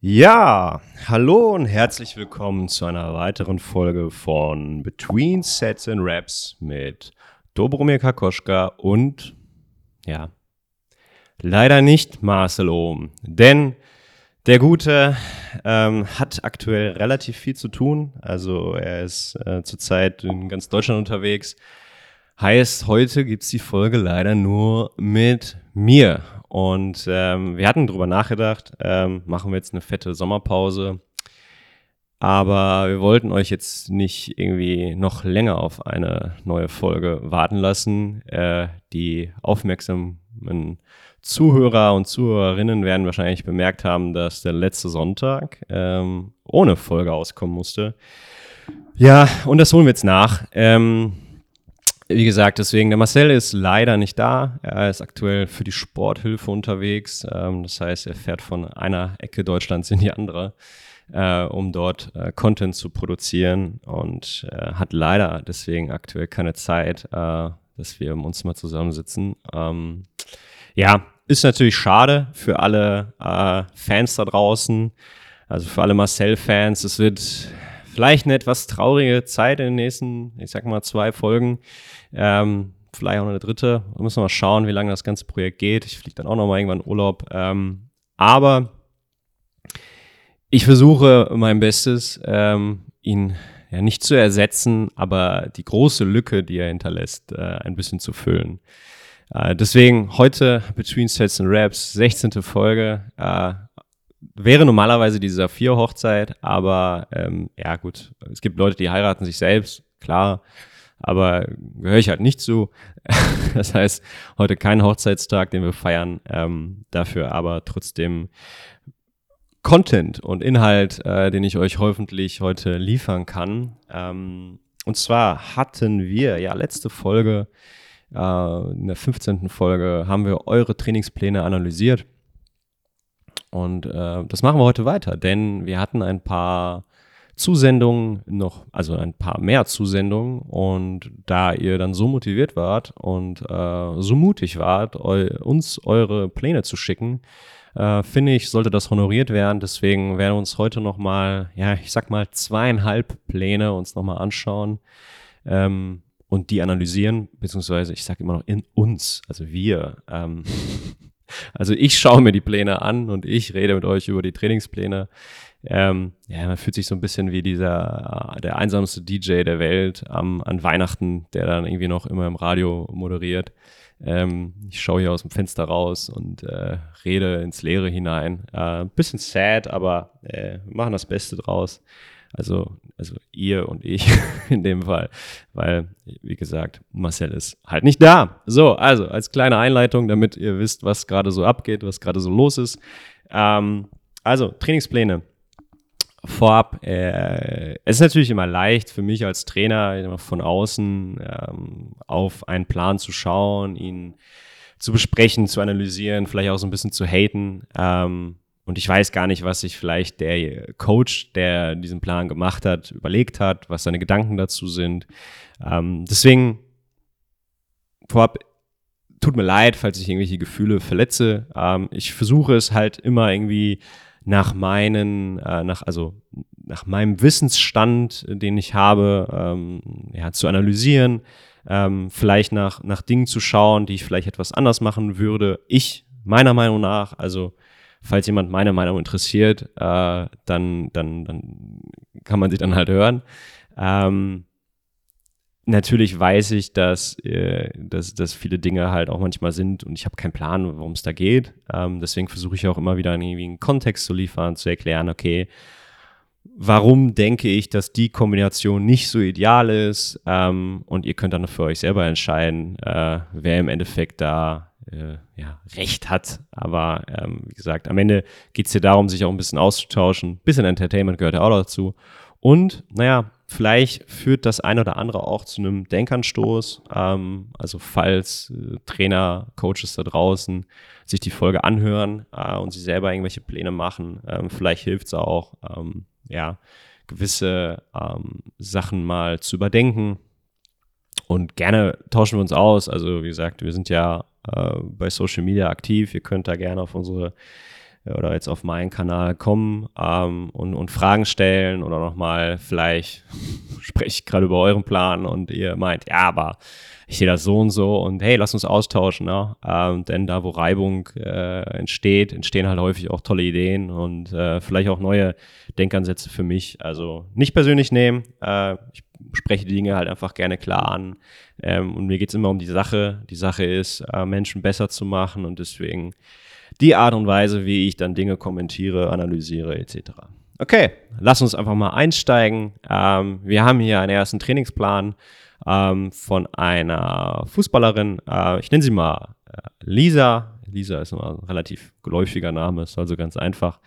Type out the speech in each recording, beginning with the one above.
Ja, hallo und herzlich willkommen zu einer weiteren Folge von Between Sets and Raps mit Dobromir Kakoschka und, ja, leider nicht Marcel Ohm, denn der Gute ähm, hat aktuell relativ viel zu tun. Also er ist äh, zurzeit in ganz Deutschland unterwegs. Heißt, heute gibt's die Folge leider nur mit mir. Und ähm, wir hatten drüber nachgedacht, ähm, machen wir jetzt eine fette Sommerpause. Aber wir wollten euch jetzt nicht irgendwie noch länger auf eine neue Folge warten lassen. Äh, die aufmerksamen Zuhörer und Zuhörerinnen werden wahrscheinlich bemerkt haben, dass der letzte Sonntag ähm, ohne Folge auskommen musste. Ja, und das holen wir jetzt nach. Ähm, wie gesagt, deswegen, der Marcel ist leider nicht da. Er ist aktuell für die Sporthilfe unterwegs. Ähm, das heißt, er fährt von einer Ecke Deutschlands in die andere, äh, um dort äh, Content zu produzieren und äh, hat leider deswegen aktuell keine Zeit, äh, dass wir uns mal zusammensitzen. Ähm, ja, ist natürlich schade für alle äh, Fans da draußen, also für alle Marcel-Fans. Es wird vielleicht eine etwas traurige Zeit in den nächsten, ich sag mal, zwei Folgen. Ähm, vielleicht auch eine dritte. Da müssen wir mal schauen, wie lange das ganze Projekt geht. Ich fliege dann auch noch mal irgendwann in Urlaub. Ähm, aber ich versuche mein Bestes, ähm, ihn ja nicht zu ersetzen, aber die große Lücke, die er hinterlässt, äh, ein bisschen zu füllen. Äh, deswegen heute Between Sets and Raps, 16. Folge. Äh, wäre normalerweise die Saphir-Hochzeit, aber ähm, ja gut, es gibt Leute, die heiraten sich selbst, klar, aber gehöre ich halt nicht zu. das heißt, heute kein Hochzeitstag, den wir feiern, ähm, dafür aber trotzdem Content und Inhalt, äh, den ich euch hoffentlich heute liefern kann. Ähm, und zwar hatten wir ja letzte Folge, äh, in der 15. Folge, haben wir eure Trainingspläne analysiert. Und äh, das machen wir heute weiter, denn wir hatten ein paar Zusendungen noch, also ein paar mehr Zusendungen. Und da ihr dann so motiviert wart und äh, so mutig wart, eu uns eure Pläne zu schicken, äh, finde ich, sollte das honoriert werden. Deswegen werden wir uns heute nochmal, ja, ich sag mal, zweieinhalb Pläne uns nochmal anschauen. Ähm, und die analysieren, beziehungsweise ich sage immer noch in uns, also wir. Ähm, Also ich schaue mir die Pläne an und ich rede mit euch über die Trainingspläne. Ähm, ja, man fühlt sich so ein bisschen wie dieser, äh, der einsamste DJ der Welt ähm, an Weihnachten, der dann irgendwie noch immer im Radio moderiert. Ähm, ich schaue hier aus dem Fenster raus und äh, rede ins Leere hinein. Äh, bisschen sad, aber äh, machen das Beste draus. Also, also ihr und ich in dem Fall, weil, wie gesagt, Marcel ist halt nicht da. So, also als kleine Einleitung, damit ihr wisst, was gerade so abgeht, was gerade so los ist. Ähm, also, Trainingspläne. Vorab, äh, es ist natürlich immer leicht für mich als Trainer von außen ähm, auf einen Plan zu schauen, ihn zu besprechen, zu analysieren, vielleicht auch so ein bisschen zu haten. Ähm, und ich weiß gar nicht, was sich vielleicht der Coach, der diesen Plan gemacht hat, überlegt hat, was seine Gedanken dazu sind. Ähm, deswegen vorab, tut mir leid, falls ich irgendwelche Gefühle verletze. Ähm, ich versuche es halt immer irgendwie nach meinen, äh, nach, also nach meinem Wissensstand, den ich habe, ähm, ja, zu analysieren, ähm, vielleicht nach, nach Dingen zu schauen, die ich vielleicht etwas anders machen würde. Ich, meiner Meinung nach, also falls jemand meine Meinung interessiert, äh, dann, dann, dann kann man sich dann halt hören. Ähm, natürlich weiß ich, dass, äh, dass, dass viele Dinge halt auch manchmal sind und ich habe keinen Plan, worum es da geht. Ähm, deswegen versuche ich auch immer wieder irgendwie einen Kontext zu liefern, zu erklären, okay, warum denke ich, dass die Kombination nicht so ideal ist ähm, und ihr könnt dann für euch selber entscheiden, äh, wer im Endeffekt da äh, ja, Recht hat. Aber ähm, wie gesagt, am Ende geht es hier darum, sich auch ein bisschen auszutauschen. Ein bisschen Entertainment gehört ja auch dazu. Und naja, vielleicht führt das eine oder andere auch zu einem Denkanstoß. Ähm, also falls äh, Trainer, Coaches da draußen sich die Folge anhören äh, und sie selber irgendwelche Pläne machen, ähm, vielleicht hilft es auch, ähm, ja, gewisse ähm, Sachen mal zu überdenken. Und gerne tauschen wir uns aus. Also wie gesagt, wir sind ja bei Social Media aktiv. Ihr könnt da gerne auf unsere oder jetzt auf meinen Kanal kommen ähm, und, und Fragen stellen oder nochmal vielleicht spreche ich gerade über euren Plan und ihr meint, ja, aber ich sehe das so und so und hey, lass uns austauschen, ne? Ähm, denn da, wo Reibung äh, entsteht, entstehen halt häufig auch tolle Ideen und äh, vielleicht auch neue Denkansätze für mich. Also nicht persönlich nehmen, äh, ich spreche die Dinge halt einfach gerne klar an ähm, und mir geht es immer um die Sache. Die Sache ist, äh, Menschen besser zu machen und deswegen die Art und Weise, wie ich dann Dinge kommentiere, analysiere etc. Okay, lass uns einfach mal einsteigen. Ähm, wir haben hier einen ersten Trainingsplan ähm, von einer Fußballerin. Äh, ich nenne sie mal äh, Lisa. Lisa ist ein relativ geläufiger Name, ist also ganz einfach.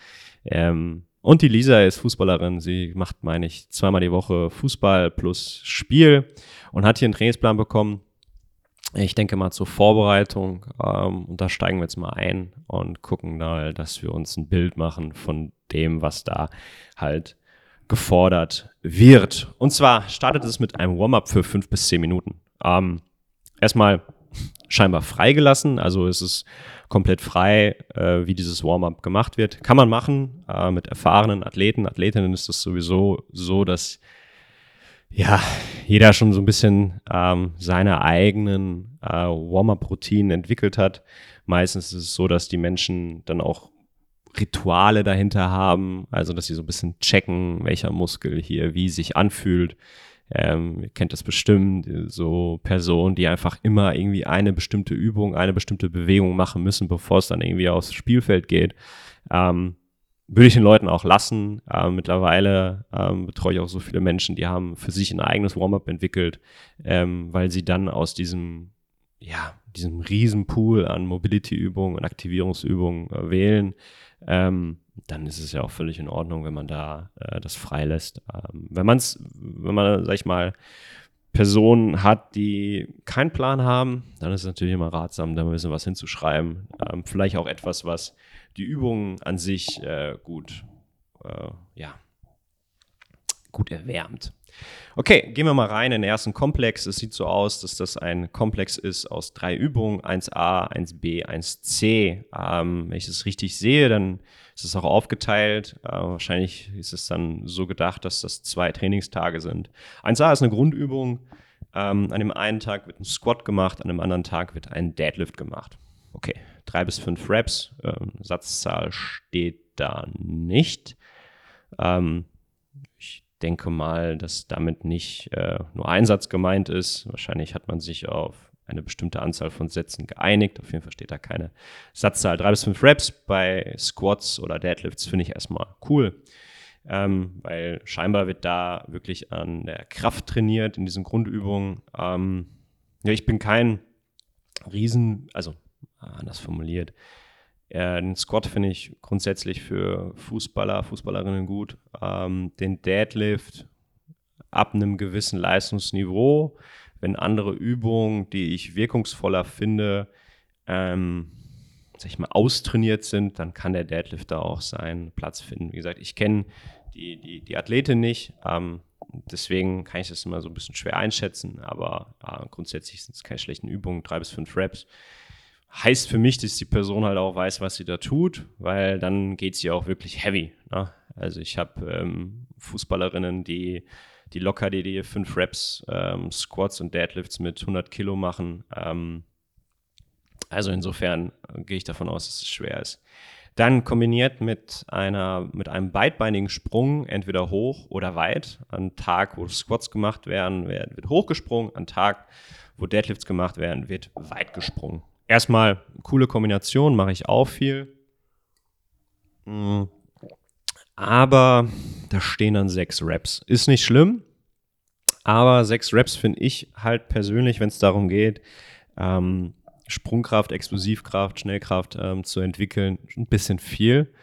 Ähm, und die Lisa ist Fußballerin. Sie macht, meine ich, zweimal die Woche Fußball plus Spiel und hat hier einen Trainingsplan bekommen. Ich denke mal zur Vorbereitung. Ähm, und da steigen wir jetzt mal ein und gucken da, dass wir uns ein Bild machen von dem, was da halt gefordert wird. Und zwar startet es mit einem Warm-up für fünf bis zehn Minuten. Ähm, erstmal scheinbar freigelassen, also es ist komplett frei, äh, wie dieses Warm-up gemacht wird. Kann man machen äh, mit erfahrenen Athleten, Athletinnen ist es sowieso so, dass ja jeder schon so ein bisschen ähm, seine eigenen äh, Warm-up-Routinen entwickelt hat. Meistens ist es so, dass die Menschen dann auch Rituale dahinter haben, also dass sie so ein bisschen checken, welcher Muskel hier wie sich anfühlt. Ähm, ihr kennt das bestimmt, so Personen, die einfach immer irgendwie eine bestimmte Übung, eine bestimmte Bewegung machen müssen, bevor es dann irgendwie aufs Spielfeld geht. Ähm, würde ich den Leuten auch lassen. Ähm, mittlerweile ähm, betreue ich auch so viele Menschen, die haben für sich ein eigenes Warm-up entwickelt, ähm, weil sie dann aus diesem, ja, diesem Riesenpool an Mobility-Übungen und Aktivierungsübungen äh, wählen, ähm, dann ist es ja auch völlig in Ordnung, wenn man da äh, das freilässt. Ähm, wenn man es, wenn man, sag ich mal, Personen hat, die keinen Plan haben, dann ist es natürlich immer ratsam, da ein bisschen was hinzuschreiben. Ähm, vielleicht auch etwas, was die Übungen an sich äh, gut, äh, ja, gut erwärmt. Okay, gehen wir mal rein in den ersten Komplex. Es sieht so aus, dass das ein Komplex ist aus drei Übungen, 1a, 1b, 1c. Ähm, wenn ich es richtig sehe, dann ist es auch aufgeteilt. Äh, wahrscheinlich ist es dann so gedacht, dass das zwei Trainingstage sind. 1a ist eine Grundübung. Ähm, an dem einen Tag wird ein Squat gemacht, an dem anderen Tag wird ein Deadlift gemacht. Okay, drei bis fünf Reps. Ähm, Satzzahl steht da nicht. Ähm, ich denke mal, dass damit nicht äh, nur ein Satz gemeint ist. Wahrscheinlich hat man sich auf eine bestimmte Anzahl von Sätzen geeinigt. Auf jeden Fall steht da keine Satzzahl. Drei bis fünf Reps bei Squats oder Deadlifts finde ich erstmal cool. Ähm, weil scheinbar wird da wirklich an der Kraft trainiert in diesen Grundübungen. Ähm, ja, ich bin kein Riesen, also anders formuliert, den Squat finde ich grundsätzlich für Fußballer, Fußballerinnen gut. Ähm, den Deadlift ab einem gewissen Leistungsniveau, wenn andere Übungen, die ich wirkungsvoller finde, ähm, sag ich mal, austrainiert sind, dann kann der Deadlift da auch seinen Platz finden. Wie gesagt, ich kenne die, die, die Athletin nicht, ähm, deswegen kann ich das immer so ein bisschen schwer einschätzen, aber äh, grundsätzlich sind es keine schlechten Übungen, drei bis fünf Reps heißt für mich, dass die Person halt auch weiß, was sie da tut, weil dann geht sie auch wirklich heavy. Ne? Also ich habe ähm, Fußballerinnen, die, die locker die, fünf Reps, ähm, Squats und Deadlifts mit 100 Kilo machen. Ähm, also insofern gehe ich davon aus, dass es schwer ist. Dann kombiniert mit, einer, mit einem beidbeinigen Sprung, entweder hoch oder weit. An Tag, wo Squats gemacht werden, wird hochgesprungen. An Tag, wo Deadlifts gemacht werden, wird weit gesprungen erstmal coole Kombination, mache ich auch viel. Mm. Aber da stehen dann sechs Raps. Ist nicht schlimm, aber sechs Raps finde ich halt persönlich, wenn es darum geht, ähm, Sprungkraft, Explosivkraft, Schnellkraft ähm, zu entwickeln, ein bisschen viel.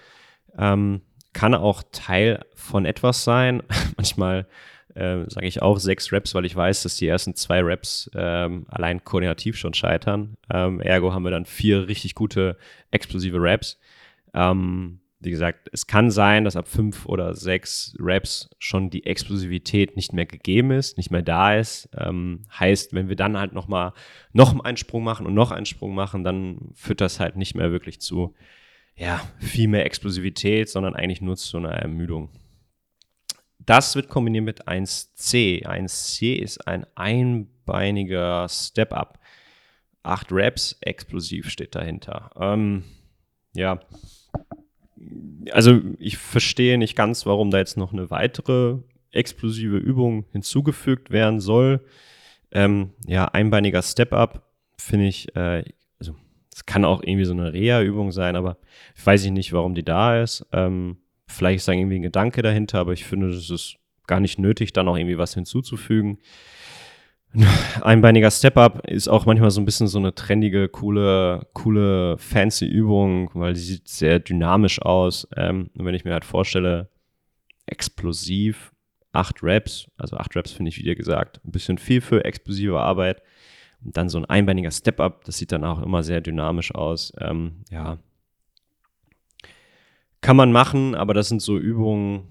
Ähm, kann auch Teil von etwas sein. Manchmal äh, sage ich auch sechs Raps, weil ich weiß, dass die ersten zwei Raps ähm, allein koordinativ schon scheitern. Ähm, ergo haben wir dann vier richtig gute explosive Raps. Ähm, wie gesagt, es kann sein, dass ab fünf oder sechs Raps schon die Explosivität nicht mehr gegeben ist, nicht mehr da ist. Ähm, heißt, wenn wir dann halt nochmal noch einen Sprung machen und noch einen Sprung machen, dann führt das halt nicht mehr wirklich zu ja, viel mehr Explosivität, sondern eigentlich nur zu einer Ermüdung. Das wird kombiniert mit 1C. 1C ist ein einbeiniger Step-Up. Acht Reps, explosiv steht dahinter. Ähm, ja, also ich verstehe nicht ganz, warum da jetzt noch eine weitere explosive Übung hinzugefügt werden soll. Ähm, ja, einbeiniger Step-Up finde ich, äh, also es kann auch irgendwie so eine Reha-Übung sein, aber ich weiß nicht, warum die da ist. Ähm, vielleicht ist da irgendwie ein Gedanke dahinter, aber ich finde, es ist gar nicht nötig, da noch irgendwie was hinzuzufügen. Einbeiniger Step-Up ist auch manchmal so ein bisschen so eine trendige, coole, coole, fancy Übung, weil die sieht sehr dynamisch aus. Ähm, und wenn ich mir halt vorstelle, explosiv, acht Reps, also acht Reps finde ich, wie dir gesagt, ein bisschen viel für explosive Arbeit. Und dann so ein einbeiniger Step-Up, das sieht dann auch immer sehr dynamisch aus. Ähm, ja. Kann man machen, aber das sind so Übungen,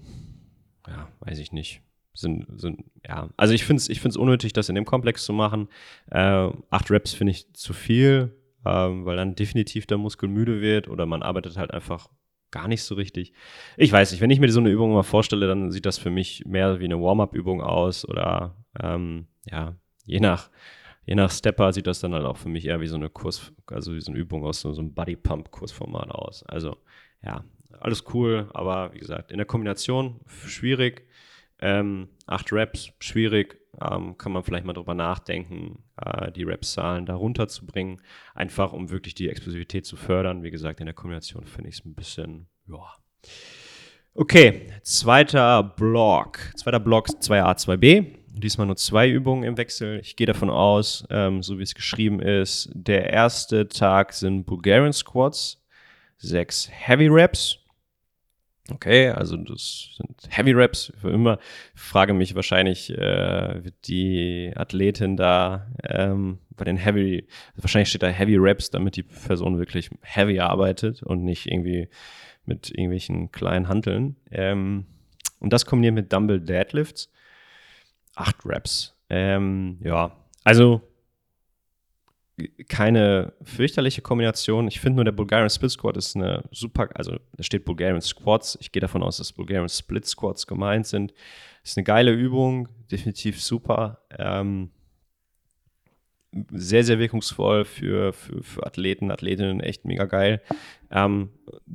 ja, weiß ich nicht. Sind, sind, ja, also ich finde es ich find's unnötig, das in dem Komplex zu machen. Äh, acht Reps finde ich zu viel, äh, weil dann definitiv der Muskel müde wird oder man arbeitet halt einfach gar nicht so richtig. Ich weiß nicht, wenn ich mir so eine Übung mal vorstelle, dann sieht das für mich mehr wie eine Warm-up-Übung aus oder ähm, ja, je nach, je nach Stepper sieht das dann halt auch für mich eher wie so eine Kurs, also wie so eine Übung aus so, so einem Body-Pump-Kursformat aus. Also ja, alles cool, aber wie gesagt, in der Kombination schwierig. Ähm, acht Reps, schwierig. Ähm, kann man vielleicht mal drüber nachdenken, äh, die Reps-Zahlen da runterzubringen. Einfach, um wirklich die Explosivität zu fördern. Wie gesagt, in der Kombination finde ich es ein bisschen, ja. Okay, zweiter Block. Zweiter Block 2a, 2b. Diesmal nur zwei Übungen im Wechsel. Ich gehe davon aus, ähm, so wie es geschrieben ist, der erste Tag sind Bulgarian Squats, sechs Heavy Reps. Okay, also das sind Heavy Reps für immer. Ich frage mich wahrscheinlich, äh, wird die Athletin da ähm, bei den Heavy, wahrscheinlich steht da Heavy Reps, damit die Person wirklich heavy arbeitet und nicht irgendwie mit irgendwelchen kleinen Hanteln. Ähm, und das kombiniert mit Dumble Deadlifts. Acht Reps. Ähm, ja, also keine fürchterliche Kombination. Ich finde nur, der Bulgarian Split Squat ist eine super, also da steht Bulgarian Squats. Ich gehe davon aus, dass Bulgarian Split Squats gemeint sind. Ist eine geile Übung, definitiv super. Ähm, sehr, sehr wirkungsvoll für, für, für Athleten, Athletinnen, echt mega geil. Ähm,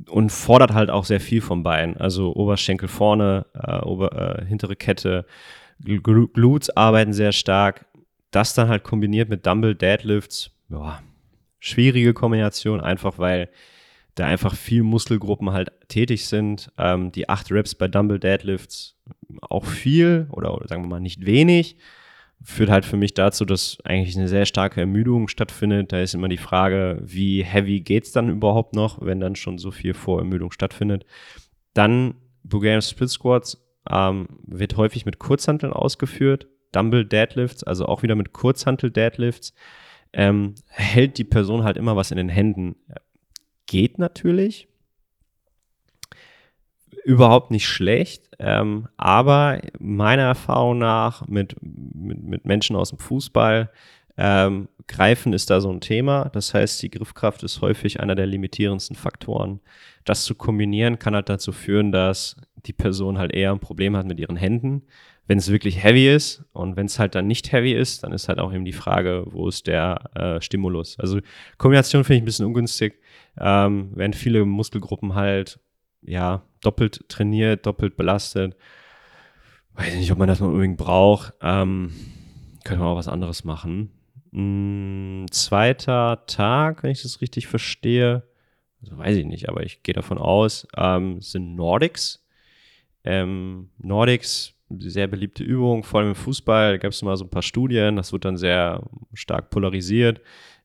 und fordert halt auch sehr viel vom Bein. Also Oberschenkel vorne, äh, Ober, äh, hintere Kette, Glutes arbeiten sehr stark. Das dann halt kombiniert mit Dumble Deadlifts, ja, schwierige Kombination, einfach weil da einfach viele Muskelgruppen halt tätig sind. Ähm, die acht Reps bei Dumble Deadlifts auch viel oder, oder, sagen wir mal nicht wenig. Führt halt für mich dazu, dass eigentlich eine sehr starke Ermüdung stattfindet. Da ist immer die Frage, wie heavy geht es dann überhaupt noch, wenn dann schon so viel Vorermüdung stattfindet. Dann Bulgarian Split Squats ähm, wird häufig mit Kurzhanteln ausgeführt. Dumble Deadlifts, also auch wieder mit Kurzhantel Deadlifts ähm, hält die Person halt immer was in den Händen. Geht natürlich. Überhaupt nicht schlecht, ähm, aber meiner Erfahrung nach mit, mit, mit Menschen aus dem Fußball, ähm, Greifen ist da so ein Thema. Das heißt, die Griffkraft ist häufig einer der limitierendsten Faktoren. Das zu kombinieren kann halt dazu führen, dass die Person halt eher ein Problem hat mit ihren Händen wenn es wirklich heavy ist und wenn es halt dann nicht heavy ist, dann ist halt auch eben die Frage, wo ist der äh, Stimulus. Also Kombination finde ich ein bisschen ungünstig, ähm, wenn viele Muskelgruppen halt ja doppelt trainiert, doppelt belastet. Weiß nicht, ob man das mal unbedingt braucht. Ähm, könnte man auch was anderes machen. Hm, zweiter Tag, wenn ich das richtig verstehe, also weiß ich nicht, aber ich gehe davon aus, ähm, sind Nordics. Ähm, Nordics sehr beliebte Übung, vor allem im Fußball. Da gab es mal so ein paar Studien, das wird dann sehr stark polarisiert.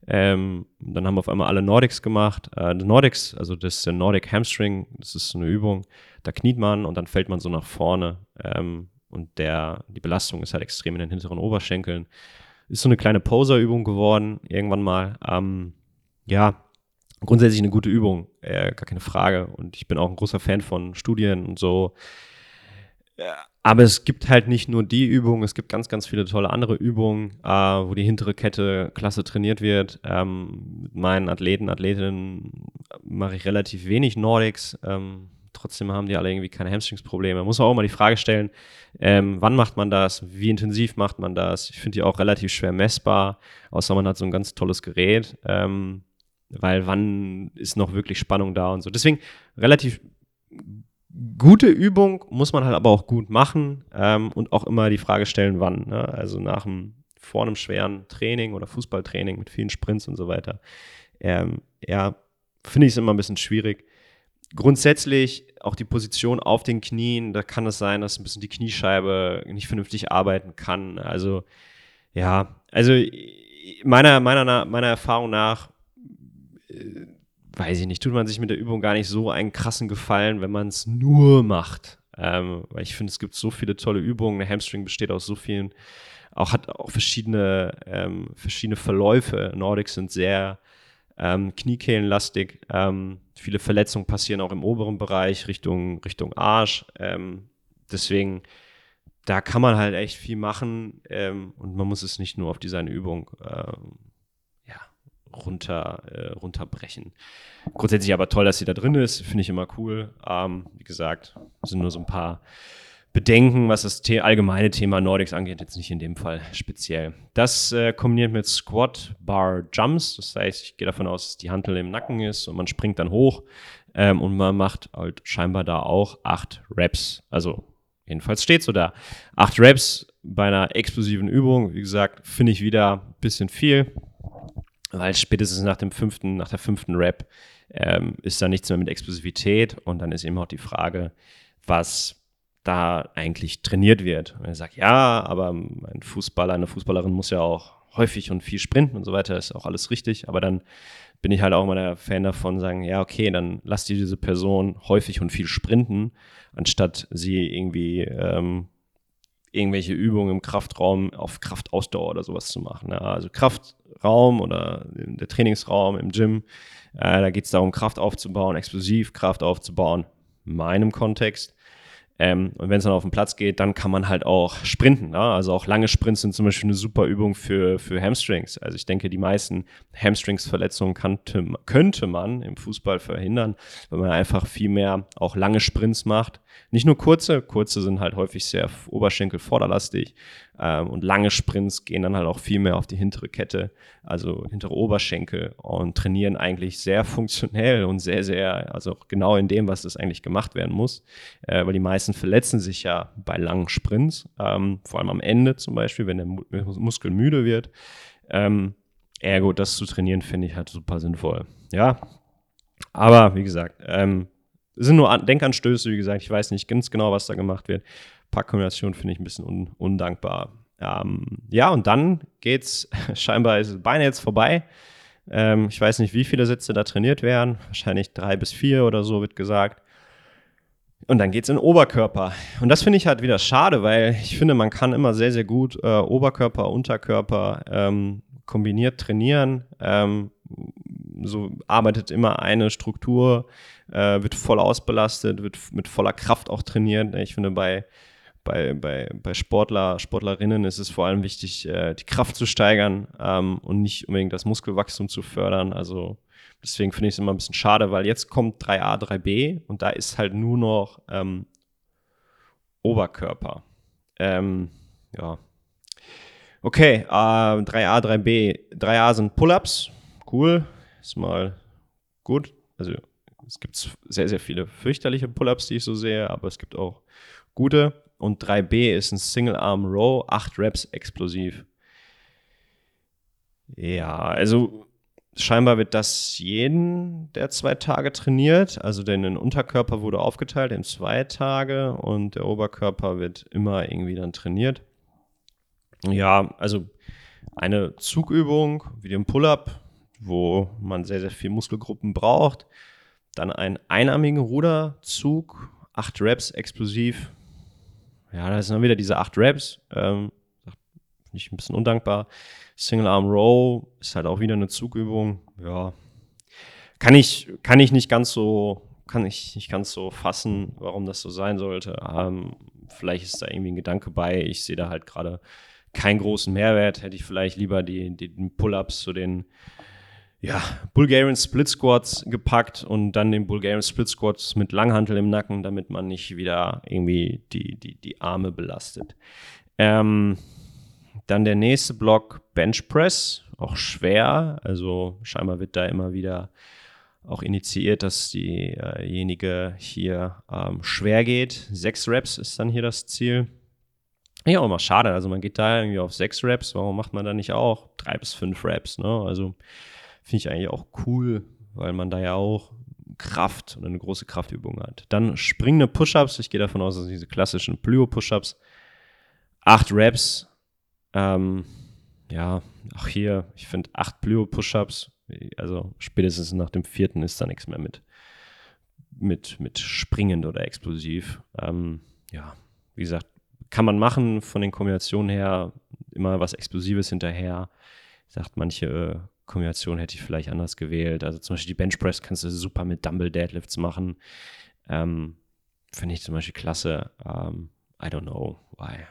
Ähm, dann haben auf einmal alle Nordics gemacht. Äh, Nordics, also das ist der Nordic Hamstring, das ist so eine Übung, da kniet man und dann fällt man so nach vorne. Ähm, und der, die Belastung ist halt extrem in den hinteren Oberschenkeln. Ist so eine kleine Poser-Übung geworden, irgendwann mal. Ähm, ja, grundsätzlich eine gute Übung, äh, gar keine Frage. Und ich bin auch ein großer Fan von Studien und so. Ja, aber es gibt halt nicht nur die Übung, es gibt ganz, ganz viele tolle andere Übungen, äh, wo die hintere Kette klasse trainiert wird. Ähm, mit meinen Athleten, Athletinnen mache ich relativ wenig Nordics. Ähm, trotzdem haben die alle irgendwie keine Hamstringsprobleme. Muss man auch mal die Frage stellen, ähm, wann macht man das? Wie intensiv macht man das? Ich finde die auch relativ schwer messbar, außer man hat so ein ganz tolles Gerät. Ähm, weil wann ist noch wirklich Spannung da und so. Deswegen relativ gute Übung, muss man halt aber auch gut machen ähm, und auch immer die Frage stellen, wann. Ne? Also nach einem, vor einem schweren Training oder Fußballtraining mit vielen Sprints und so weiter. Ähm, ja, finde ich es immer ein bisschen schwierig. Grundsätzlich auch die Position auf den Knien, da kann es sein, dass ein bisschen die Kniescheibe nicht vernünftig arbeiten kann. Also ja, also meiner, meiner, meiner Erfahrung nach äh, weiß ich nicht, tut man sich mit der Übung gar nicht so einen krassen Gefallen, wenn man es nur macht. Ähm, weil ich finde, es gibt so viele tolle Übungen. Der Hamstring besteht aus so vielen, auch hat auch verschiedene, ähm, verschiedene Verläufe. Nordics sind sehr ähm, kniekehlenlastig. Ähm, viele Verletzungen passieren auch im oberen Bereich Richtung, Richtung Arsch. Ähm, deswegen, da kann man halt echt viel machen ähm, und man muss es nicht nur auf diese eine Übung runter, äh, runterbrechen. Grundsätzlich aber toll, dass sie da drin ist, finde ich immer cool. Ähm, wie gesagt, sind nur so ein paar Bedenken, was das The allgemeine Thema Nordics angeht, jetzt nicht in dem Fall speziell. Das äh, kombiniert mit Squat Bar Jumps, das heißt, ich gehe davon aus, dass die Hantel im Nacken ist und man springt dann hoch ähm, und man macht halt scheinbar da auch acht Reps. Also jedenfalls steht so da. Acht Reps bei einer explosiven Übung, wie gesagt, finde ich wieder ein bisschen viel weil spätestens nach dem fünften, nach der fünften Rap ähm, ist da nichts mehr mit Explosivität und dann ist eben auch die Frage, was da eigentlich trainiert wird. Und er sagt, ja, aber ein Fußballer, eine Fußballerin muss ja auch häufig und viel sprinten und so weiter, ist auch alles richtig, aber dann bin ich halt auch immer der Fan davon, sagen, ja, okay, dann lass die diese Person häufig und viel sprinten, anstatt sie irgendwie ähm, irgendwelche Übungen im Kraftraum auf Kraftausdauer oder sowas zu machen. Ja, also Kraftraum oder der Trainingsraum im Gym, äh, da geht es darum, Kraft aufzubauen, explosiv Kraft aufzubauen, in meinem Kontext. Ähm, und wenn es dann auf den Platz geht, dann kann man halt auch sprinten. Ja? Also auch lange Sprints sind zum Beispiel eine super Übung für, für Hamstrings. Also ich denke, die meisten Hamstrings-Verletzungen könnte man im Fußball verhindern, wenn man einfach viel mehr auch lange Sprints macht. Nicht nur kurze, kurze sind halt häufig sehr oberschenkelvorderlastig, und lange Sprints gehen dann halt auch viel mehr auf die hintere Kette, also hintere Oberschenkel und trainieren eigentlich sehr funktionell und sehr, sehr, also genau in dem, was das eigentlich gemacht werden muss. Äh, weil die meisten verletzen sich ja bei langen Sprints, ähm, vor allem am Ende zum Beispiel, wenn der Muskel müde wird. Ähm, ergo, das zu trainieren, finde ich halt super sinnvoll. Ja, aber wie gesagt, ähm, es sind nur Denkanstöße, wie gesagt, ich weiß nicht ganz genau, was da gemacht wird. Packkombination finde ich ein bisschen un undankbar. Ähm, ja, und dann geht's, scheinbar ist jetzt vorbei. Ähm, ich weiß nicht, wie viele Sätze da trainiert werden. Wahrscheinlich drei bis vier oder so wird gesagt. Und dann geht es in den Oberkörper. Und das finde ich halt wieder schade, weil ich finde, man kann immer sehr, sehr gut äh, Oberkörper, Unterkörper ähm, kombiniert trainieren. Ähm, so arbeitet immer eine Struktur, äh, wird voll ausbelastet, wird mit voller Kraft auch trainiert. Ich finde, bei bei, bei, bei Sportler, Sportlerinnen ist es vor allem wichtig, äh, die Kraft zu steigern ähm, und nicht unbedingt das Muskelwachstum zu fördern. Also deswegen finde ich es immer ein bisschen schade, weil jetzt kommt 3a, 3b und da ist halt nur noch ähm, Oberkörper. Ähm, ja. Okay, äh, 3a, 3b. 3a sind Pull-ups. Cool. Ist mal gut. Also es gibt sehr, sehr viele fürchterliche Pull-ups, die ich so sehe, aber es gibt auch gute und 3B ist ein Single Arm Row, 8 Reps explosiv. Ja, also scheinbar wird das jeden der zwei Tage trainiert. Also den Unterkörper wurde aufgeteilt in zwei Tage und der Oberkörper wird immer irgendwie dann trainiert. Ja, also eine Zugübung wie den Pull-up, wo man sehr, sehr viele Muskelgruppen braucht. Dann einen einarmigen Ruderzug, 8 Reps explosiv, ja, da sind dann wieder diese acht Raps. Ähm, Finde ich ein bisschen undankbar. Single Arm Row ist halt auch wieder eine Zugübung. Ja. Kann ich, kann ich nicht ganz so, kann ich nicht ganz so fassen, warum das so sein sollte. Ähm, vielleicht ist da irgendwie ein Gedanke bei. Ich sehe da halt gerade keinen großen Mehrwert. Hätte ich vielleicht lieber die, die Pull-ups zu den ja, Bulgarian Split Squats gepackt und dann den Bulgarian Split Squats mit Langhantel im Nacken, damit man nicht wieder irgendwie die, die, die Arme belastet. Ähm, dann der nächste Block Bench Press, auch schwer. Also scheinbar wird da immer wieder auch initiiert, dass diejenige hier ähm, schwer geht. Sechs Reps ist dann hier das Ziel. Ja, auch immer schade. Also man geht da irgendwie auf sechs Reps. Warum macht man da nicht auch drei bis fünf Reps? Ne? Also finde ich eigentlich auch cool, weil man da ja auch Kraft und eine große Kraftübung hat. Dann springende Push-Ups. Ich gehe davon aus, dass diese klassischen Plyo-Push-Ups. Acht Reps. Ähm, ja, auch hier, ich finde acht Plyo-Push-Ups also spätestens nach dem vierten ist da nichts mehr mit, mit, mit springend oder explosiv. Ähm, ja, wie gesagt, kann man machen von den Kombinationen her, immer was Explosives hinterher. Sagt, manche Kombinationen hätte ich vielleicht anders gewählt. Also zum Beispiel die Bench Press kannst du super mit Dumble Deadlifts machen. Ähm, Finde ich zum Beispiel klasse. Ähm, I don't know why.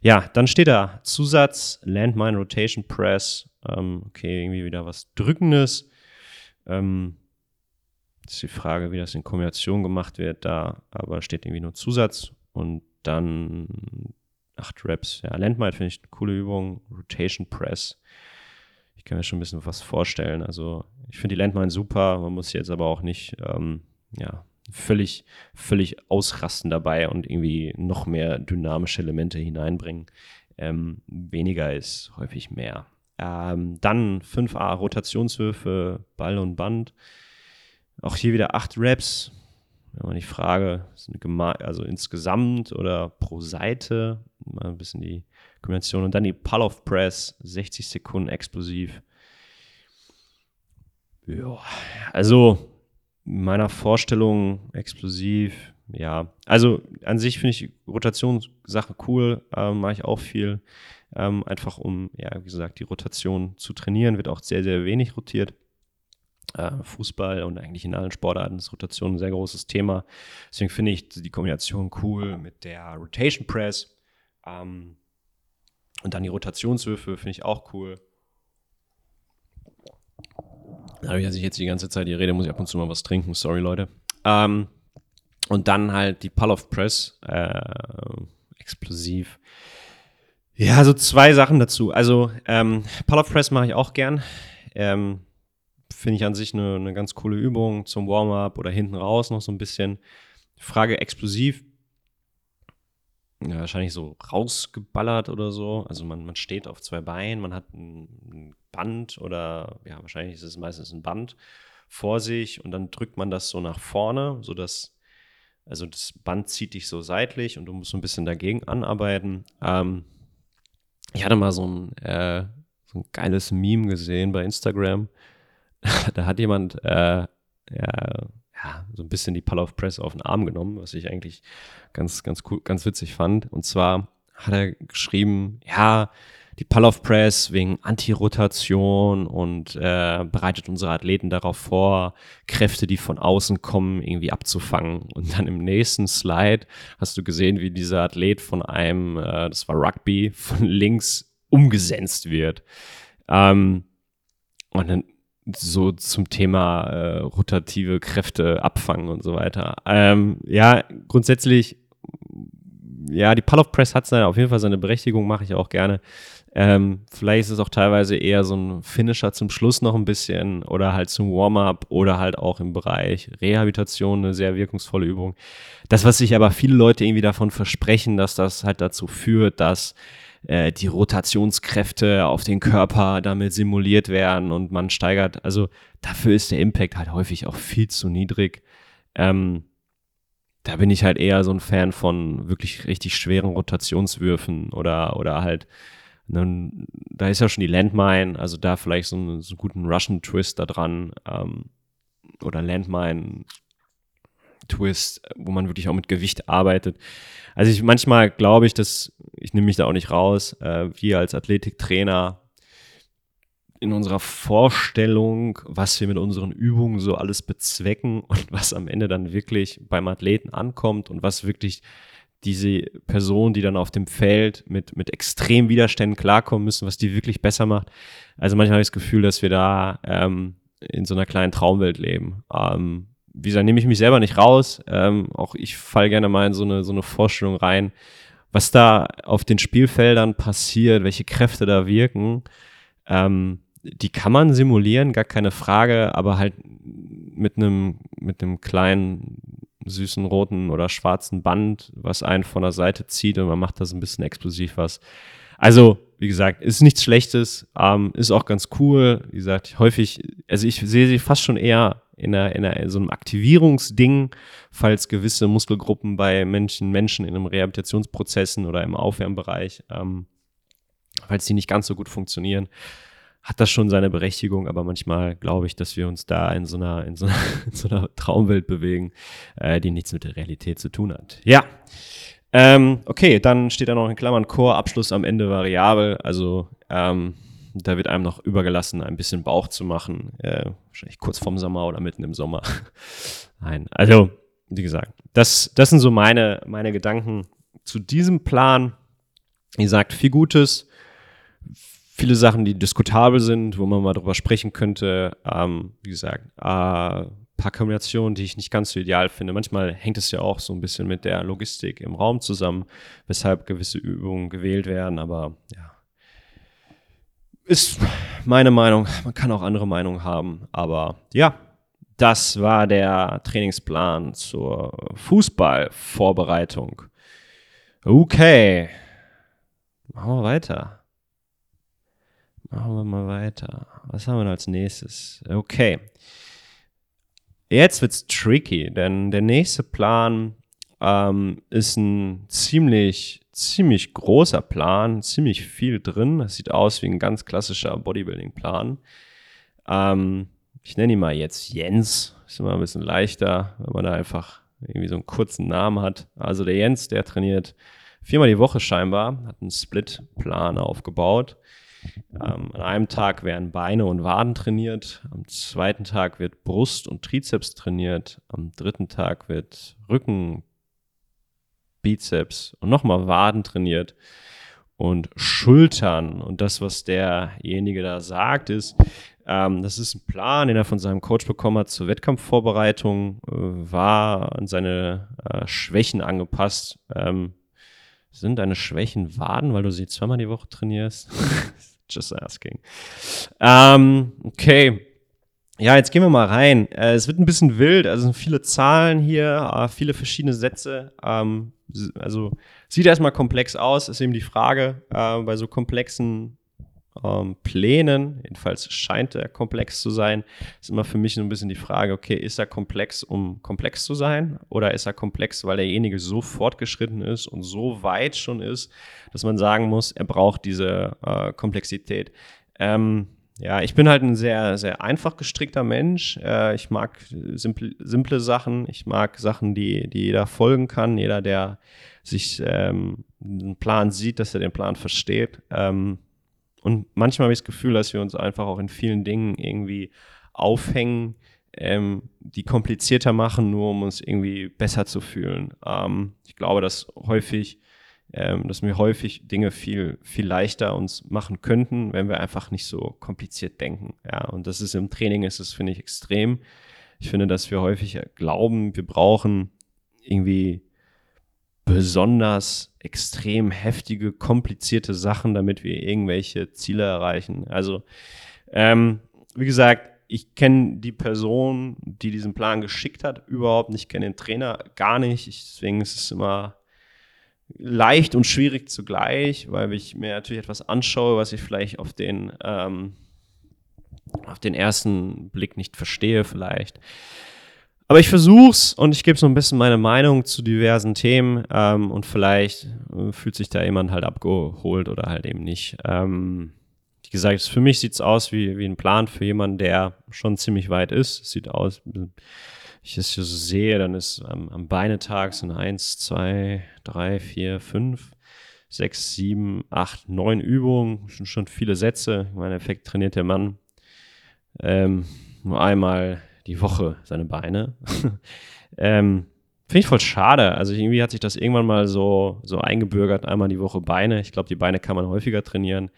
Ja, dann steht da Zusatz Landmine Rotation Press. Ähm, okay, irgendwie wieder was Drückendes. Ähm, ist die Frage, wie das in Kombination gemacht wird. Da aber steht irgendwie nur Zusatz und dann acht Reps. Ja, Landmine finde ich eine coole Übung. Rotation Press. Ich kann mir schon ein bisschen was vorstellen. Also ich finde die Landmine super. Man muss jetzt aber auch nicht ähm, ja, völlig, völlig ausrasten dabei und irgendwie noch mehr dynamische Elemente hineinbringen. Ähm, weniger ist häufig mehr. Ähm, dann 5a Rotationswürfe, Ball und Band. Auch hier wieder 8 Reps. Wenn man die Frage, also insgesamt oder pro Seite, mal ein bisschen die Kombination. Und dann die Pull-Off Press, 60 Sekunden explosiv. Ja, also meiner Vorstellung explosiv, ja. Also an sich finde ich Rotationssache cool, ähm, mache ich auch viel. Ähm, einfach um, ja, wie gesagt, die Rotation zu trainieren, wird auch sehr, sehr wenig rotiert. Äh, Fußball und eigentlich in allen Sportarten ist Rotation ein sehr großes Thema. Deswegen finde ich die Kombination cool mit der Rotation Press. Ähm, und dann die Rotationswürfe finde ich auch cool. Dadurch, dass ich jetzt die ganze Zeit hier rede, muss ich ab und zu mal was trinken. Sorry, Leute. Ähm, und dann halt die Pull-Off Press. Äh, explosiv. Ja, so zwei Sachen dazu. Also, ähm, Pull-Off Press mache ich auch gern. Ähm, Finde ich an sich eine, eine ganz coole Übung zum Warm-up oder hinten raus noch so ein bisschen. Frage explosiv ja, wahrscheinlich so rausgeballert oder so. Also man, man steht auf zwei Beinen, man hat ein Band oder ja, wahrscheinlich ist es meistens ein Band vor sich und dann drückt man das so nach vorne, sodass, also das Band zieht dich so seitlich und du musst so ein bisschen dagegen anarbeiten. Ähm, ich hatte mal so ein, äh, so ein geiles Meme gesehen bei Instagram. da hat jemand äh, ja, ja, so ein bisschen die Pull of Press auf den Arm genommen, was ich eigentlich ganz, ganz cool, ganz witzig fand. Und zwar hat er geschrieben, ja, die Pull of Press wegen Antirotation und äh, bereitet unsere Athleten darauf vor, Kräfte, die von außen kommen, irgendwie abzufangen. Und dann im nächsten Slide hast du gesehen, wie dieser Athlet von einem, äh, das war Rugby, von links umgesetzt wird. Ähm, und dann so zum Thema äh, rotative Kräfte abfangen und so weiter. Ähm, ja, grundsätzlich, ja, die Pull-Off Press hat seine, auf jeden Fall seine Berechtigung, mache ich auch gerne. Ähm, vielleicht ist es auch teilweise eher so ein Finisher zum Schluss noch ein bisschen oder halt zum Warm-up oder halt auch im Bereich Rehabilitation eine sehr wirkungsvolle Übung. Das, was sich aber viele Leute irgendwie davon versprechen, dass das halt dazu führt, dass äh, die Rotationskräfte auf den Körper damit simuliert werden und man steigert. Also dafür ist der Impact halt häufig auch viel zu niedrig. Ähm, da bin ich halt eher so ein Fan von wirklich richtig schweren Rotationswürfen oder, oder halt, ne, da ist ja schon die Landmine, also da vielleicht so einen, so einen guten Russian Twist da dran ähm, oder Landmine Twist, wo man wirklich auch mit Gewicht arbeitet. Also ich manchmal glaube ich, dass ich nehme mich da auch nicht raus, äh, wir als Athletiktrainer in unserer Vorstellung, was wir mit unseren Übungen so alles bezwecken und was am Ende dann wirklich beim Athleten ankommt und was wirklich diese Personen, die dann auf dem Feld mit, mit extremen Widerständen klarkommen müssen, was die wirklich besser macht. Also manchmal habe ich das Gefühl, dass wir da ähm, in so einer kleinen Traumwelt leben. Ähm, wie gesagt, nehme ich mich selber nicht raus. Ähm, auch ich falle gerne mal in so eine, so eine Vorstellung rein, was da auf den Spielfeldern passiert, welche Kräfte da wirken. Ähm, die kann man simulieren, gar keine Frage, aber halt mit einem mit einem kleinen süßen roten oder schwarzen Band, was einen von der Seite zieht und man macht da so ein bisschen explosiv was. Also, wie gesagt, ist nichts Schlechtes, ähm, ist auch ganz cool. Wie gesagt, häufig, also ich sehe sie fast schon eher in, einer, in, einer, in so einem Aktivierungsding, falls gewisse Muskelgruppen bei Menschen, Menschen in einem Rehabilitationsprozessen oder im Aufwärmbereich, ähm, falls die nicht ganz so gut funktionieren, hat das schon seine Berechtigung, aber manchmal glaube ich, dass wir uns da in so einer, in so einer, in so einer Traumwelt bewegen, äh, die nichts mit der Realität zu tun hat. Ja. Ähm, okay, dann steht da noch in Klammern Core, Abschluss am Ende variabel. Also ähm, da wird einem noch übergelassen, ein bisschen Bauch zu machen. Äh, wahrscheinlich kurz vorm Sommer oder mitten im Sommer. Nein, also wie gesagt, das, das sind so meine, meine Gedanken zu diesem Plan. Wie gesagt, viel Gutes viele Sachen, die diskutabel sind, wo man mal drüber sprechen könnte. Ähm, wie gesagt, äh, paar Kombinationen, die ich nicht ganz so ideal finde. Manchmal hängt es ja auch so ein bisschen mit der Logistik im Raum zusammen, weshalb gewisse Übungen gewählt werden, aber ja. Ist meine Meinung. Man kann auch andere Meinungen haben, aber ja, das war der Trainingsplan zur Fußballvorbereitung. Okay. Machen wir weiter. Machen wir mal weiter. Was haben wir als nächstes? Okay. Jetzt wird's tricky, denn der nächste Plan ähm, ist ein ziemlich, ziemlich großer Plan, ziemlich viel drin. Das sieht aus wie ein ganz klassischer Bodybuilding-Plan. Ähm, ich nenne ihn mal jetzt Jens. Ist immer ein bisschen leichter, wenn man da einfach irgendwie so einen kurzen Namen hat. Also der Jens, der trainiert viermal die Woche scheinbar, hat einen Split-Plan aufgebaut. Ähm, an einem Tag werden Beine und Waden trainiert, am zweiten Tag wird Brust und Trizeps trainiert, am dritten Tag wird Rücken, Bizeps und nochmal Waden trainiert und Schultern. Und das, was derjenige da sagt, ist, ähm, das ist ein Plan, den er von seinem Coach bekommen hat zur Wettkampfvorbereitung, äh, war an seine äh, Schwächen angepasst. Ähm, sind deine Schwächen Waden, weil du sie zweimal die Woche trainierst? Just asking. Ähm, okay. Ja, jetzt gehen wir mal rein. Äh, es wird ein bisschen wild, also sind viele Zahlen hier, äh, viele verschiedene Sätze. Ähm, also sieht erstmal komplex aus, ist eben die Frage äh, bei so komplexen ähm, Plänen, jedenfalls scheint er komplex zu sein, ist immer für mich so ein bisschen die Frage, okay, ist er komplex, um komplex zu sein? Oder ist er komplex, weil derjenige so fortgeschritten ist und so weit schon ist, dass man sagen muss, er braucht diese äh, Komplexität? Ähm, ja, ich bin halt ein sehr, sehr einfach gestrickter Mensch. Äh, ich mag simple, simple Sachen. Ich mag Sachen, die, die jeder folgen kann. Jeder, der sich ähm, einen Plan sieht, dass er den Plan versteht. Ähm, und manchmal habe ich das Gefühl, dass wir uns einfach auch in vielen Dingen irgendwie aufhängen, ähm, die komplizierter machen, nur um uns irgendwie besser zu fühlen. Ähm, ich glaube, dass häufig, ähm, dass wir häufig Dinge viel, viel leichter uns machen könnten, wenn wir einfach nicht so kompliziert denken. Ja, und das ist im Training ist es, finde ich, extrem. Ich finde, dass wir häufig glauben, wir brauchen irgendwie besonders extrem heftige, komplizierte Sachen, damit wir irgendwelche Ziele erreichen. Also, ähm, wie gesagt, ich kenne die Person, die diesen Plan geschickt hat, überhaupt nicht, kenne den Trainer gar nicht. Ich, deswegen ist es immer leicht und schwierig zugleich, weil ich mir natürlich etwas anschaue, was ich vielleicht auf den, ähm, auf den ersten Blick nicht verstehe, vielleicht. Aber ich versuch's und ich gebe so ein bisschen meine Meinung zu diversen Themen ähm, und vielleicht äh, fühlt sich da jemand halt abgeholt oder halt eben nicht. Ähm, wie gesagt, für mich sieht's aus wie, wie ein Plan für jemanden, der schon ziemlich weit ist. sieht aus, wenn ich es so sehe, dann ist am, am Beinetag sind eins, zwei, drei, vier, fünf, sechs, sieben, acht, neun Übungen, schon, schon viele Sätze. Im Effekt trainiert der Mann ähm, nur einmal die Woche seine Beine. ähm, Finde ich voll schade. Also irgendwie hat sich das irgendwann mal so, so eingebürgert, einmal die Woche Beine. Ich glaube, die Beine kann man häufiger trainieren.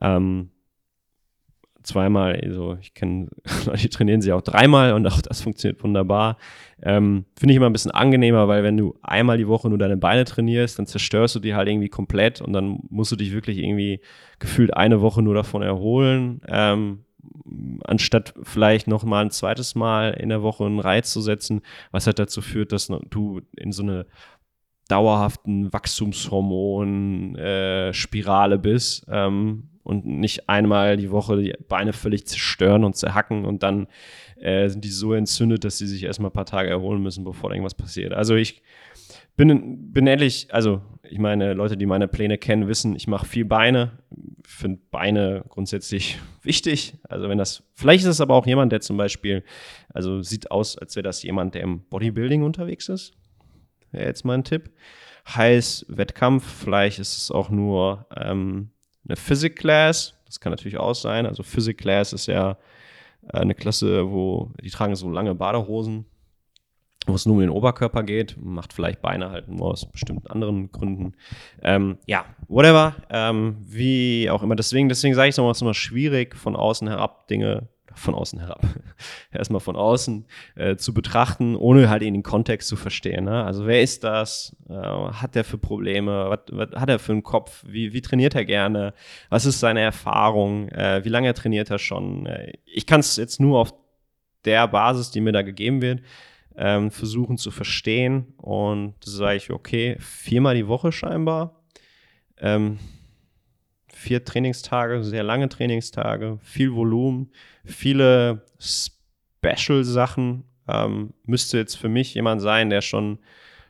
Ähm, zweimal, also ich kenne Leute, die trainieren sie auch dreimal und auch das funktioniert wunderbar. Ähm, Finde ich immer ein bisschen angenehmer, weil wenn du einmal die Woche nur deine Beine trainierst, dann zerstörst du die halt irgendwie komplett und dann musst du dich wirklich irgendwie gefühlt eine Woche nur davon erholen. Ähm, anstatt vielleicht noch mal ein zweites Mal in der Woche einen Reiz zu setzen, was halt dazu führt, dass du in so eine dauerhaften Wachstumshormon-Spirale äh, bist ähm, und nicht einmal die Woche die Beine völlig zerstören und zerhacken und dann äh, sind die so entzündet, dass sie sich erstmal ein paar Tage erholen müssen, bevor irgendwas passiert. Also ich bin, bin ehrlich, also ich meine, Leute, die meine Pläne kennen, wissen, ich mache viel Beine. Finde Beine grundsätzlich wichtig. Also wenn das, vielleicht ist es aber auch jemand, der zum Beispiel, also sieht aus, als wäre das jemand, der im Bodybuilding unterwegs ist. Wäre jetzt mal ein Tipp. Heiß Wettkampf, vielleicht ist es auch nur ähm, eine Physik Class. Das kann natürlich auch sein. Also Physik Class ist ja äh, eine Klasse, wo die tragen so lange Badehosen wo es nur um den Oberkörper geht, macht vielleicht Beine halt nur aus bestimmten anderen Gründen. Ähm, ja, whatever, ähm, wie auch immer. Deswegen, deswegen sage ich es nochmal, es ist immer schwierig, von außen herab Dinge, von außen herab, erstmal von außen äh, zu betrachten, ohne halt in den Kontext zu verstehen. Ne? Also wer ist das? Äh, hat er für Probleme? Was, was, hat er für einen Kopf? Wie, wie trainiert er gerne? Was ist seine Erfahrung? Äh, wie lange trainiert er schon? Äh, ich kann es jetzt nur auf der Basis, die mir da gegeben wird, ähm, versuchen zu verstehen. Und da sage ich, okay, viermal die Woche scheinbar. Ähm, vier Trainingstage, sehr lange Trainingstage, viel Volumen, viele Special-Sachen. Ähm, müsste jetzt für mich jemand sein, der schon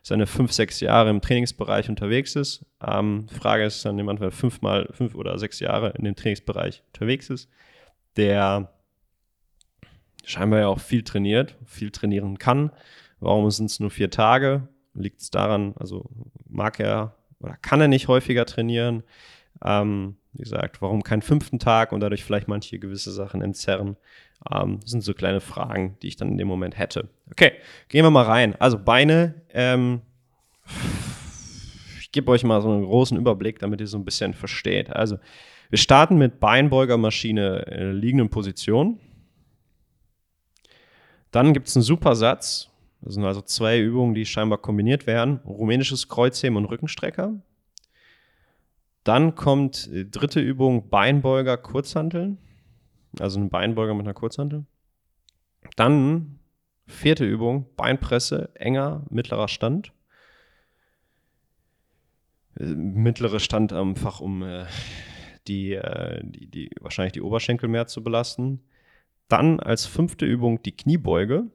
seine fünf, sechs Jahre im Trainingsbereich unterwegs ist. Ähm, Frage ist dann jemand, der fünfmal, fünf oder sechs Jahre in dem Trainingsbereich unterwegs ist, der scheinbar ja auch viel trainiert, viel trainieren kann. Warum sind es nur vier Tage? Liegt es daran, also mag er oder kann er nicht häufiger trainieren? Ähm, wie gesagt, warum keinen fünften Tag und dadurch vielleicht manche gewisse Sachen entzerren? Ähm, das sind so kleine Fragen, die ich dann in dem Moment hätte. Okay, gehen wir mal rein. Also Beine, ähm, ich gebe euch mal so einen großen Überblick, damit ihr so ein bisschen versteht. Also wir starten mit Beinbeugermaschine in der liegenden Position. Dann gibt es einen Supersatz. Das sind also zwei Übungen, die scheinbar kombiniert werden. Rumänisches Kreuzheben und Rückenstrecker. Dann kommt die dritte Übung Beinbeuger, Kurzhanteln. Also ein Beinbeuger mit einer Kurzhantel. Dann vierte Übung Beinpresse, enger, mittlerer Stand. Mittlere Stand einfach, um äh, die, äh, die, die, wahrscheinlich die Oberschenkel mehr zu belasten. Dann als fünfte Übung die Kniebeuge.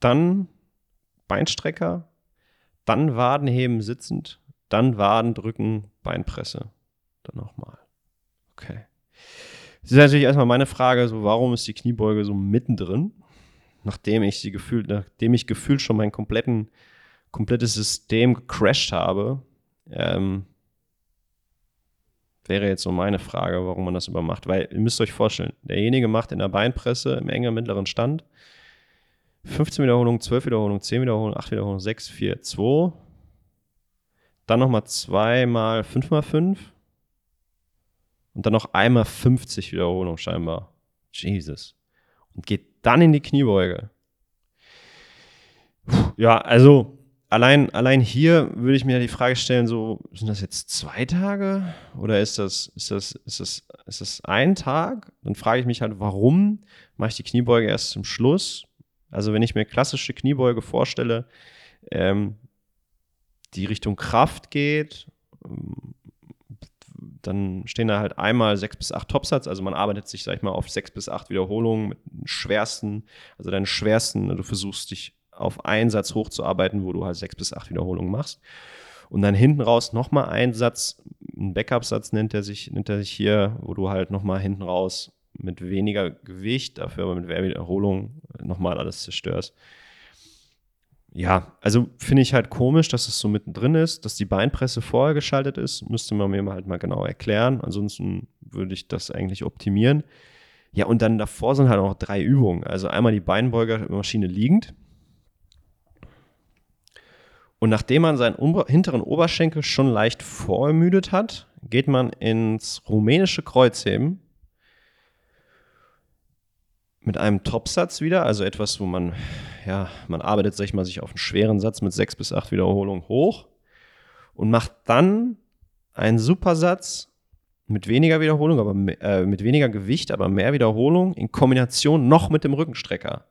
Dann Beinstrecker. Dann Wadenheben sitzend. Dann Waden drücken, Beinpresse. Dann nochmal. Okay. Das ist natürlich erstmal meine Frage, so warum ist die Kniebeuge so mittendrin? Nachdem ich sie gefühlt, nachdem ich gefühlt schon mein kompletten, komplettes System gecrashed habe, ähm, wäre jetzt so meine Frage, warum man das übermacht. Weil ihr müsst euch vorstellen, derjenige macht in der Beinpresse im engen mittleren Stand 15 Wiederholungen, 12 Wiederholungen, 10 Wiederholungen, 8 Wiederholungen, 6, 4, 2. Dann nochmal 2 mal 5 mal 5. Und dann noch einmal 50 Wiederholungen scheinbar. Jesus. Und geht dann in die Kniebeuge. Ja, also allein, allein hier würde ich mir die Frage stellen, so, sind das jetzt zwei Tage oder ist das, ist das, ist das, ist das ein Tag? Dann frage ich mich halt, warum mache ich die Kniebeuge erst zum Schluss? Also wenn ich mir klassische Kniebeuge vorstelle, ähm, die Richtung Kraft geht, dann stehen da halt einmal sechs bis acht Topsatz, also man arbeitet sich, sag ich mal, auf sechs bis acht Wiederholungen mit schwersten, also deinen schwersten, du versuchst dich auf einen Satz hochzuarbeiten, wo du halt sechs bis acht Wiederholungen machst. Und dann hinten raus nochmal ein Satz, ein Backup-Satz nennt er sich, nennt er sich hier, wo du halt nochmal hinten raus mit weniger Gewicht, dafür aber mit mehr Wiederholung nochmal alles zerstörst. Ja, also finde ich halt komisch, dass es so mittendrin ist, dass die Beinpresse vorher geschaltet ist. Müsste man mir halt mal genau erklären. Ansonsten würde ich das eigentlich optimieren. Ja, und dann davor sind halt auch drei Übungen. Also einmal die Beinbeugermaschine liegend, Und nachdem man seinen hinteren Oberschenkel schon leicht vorermüdet hat, geht man ins rumänische Kreuzheben mit einem Topsatz wieder, also etwas, wo man, ja, man arbeitet, sag ich mal, sich auf einen schweren Satz mit sechs bis acht Wiederholungen hoch und macht dann einen Supersatz mit weniger Wiederholung, aber äh, mit weniger Gewicht, aber mehr Wiederholung in Kombination noch mit dem Rückenstrecker.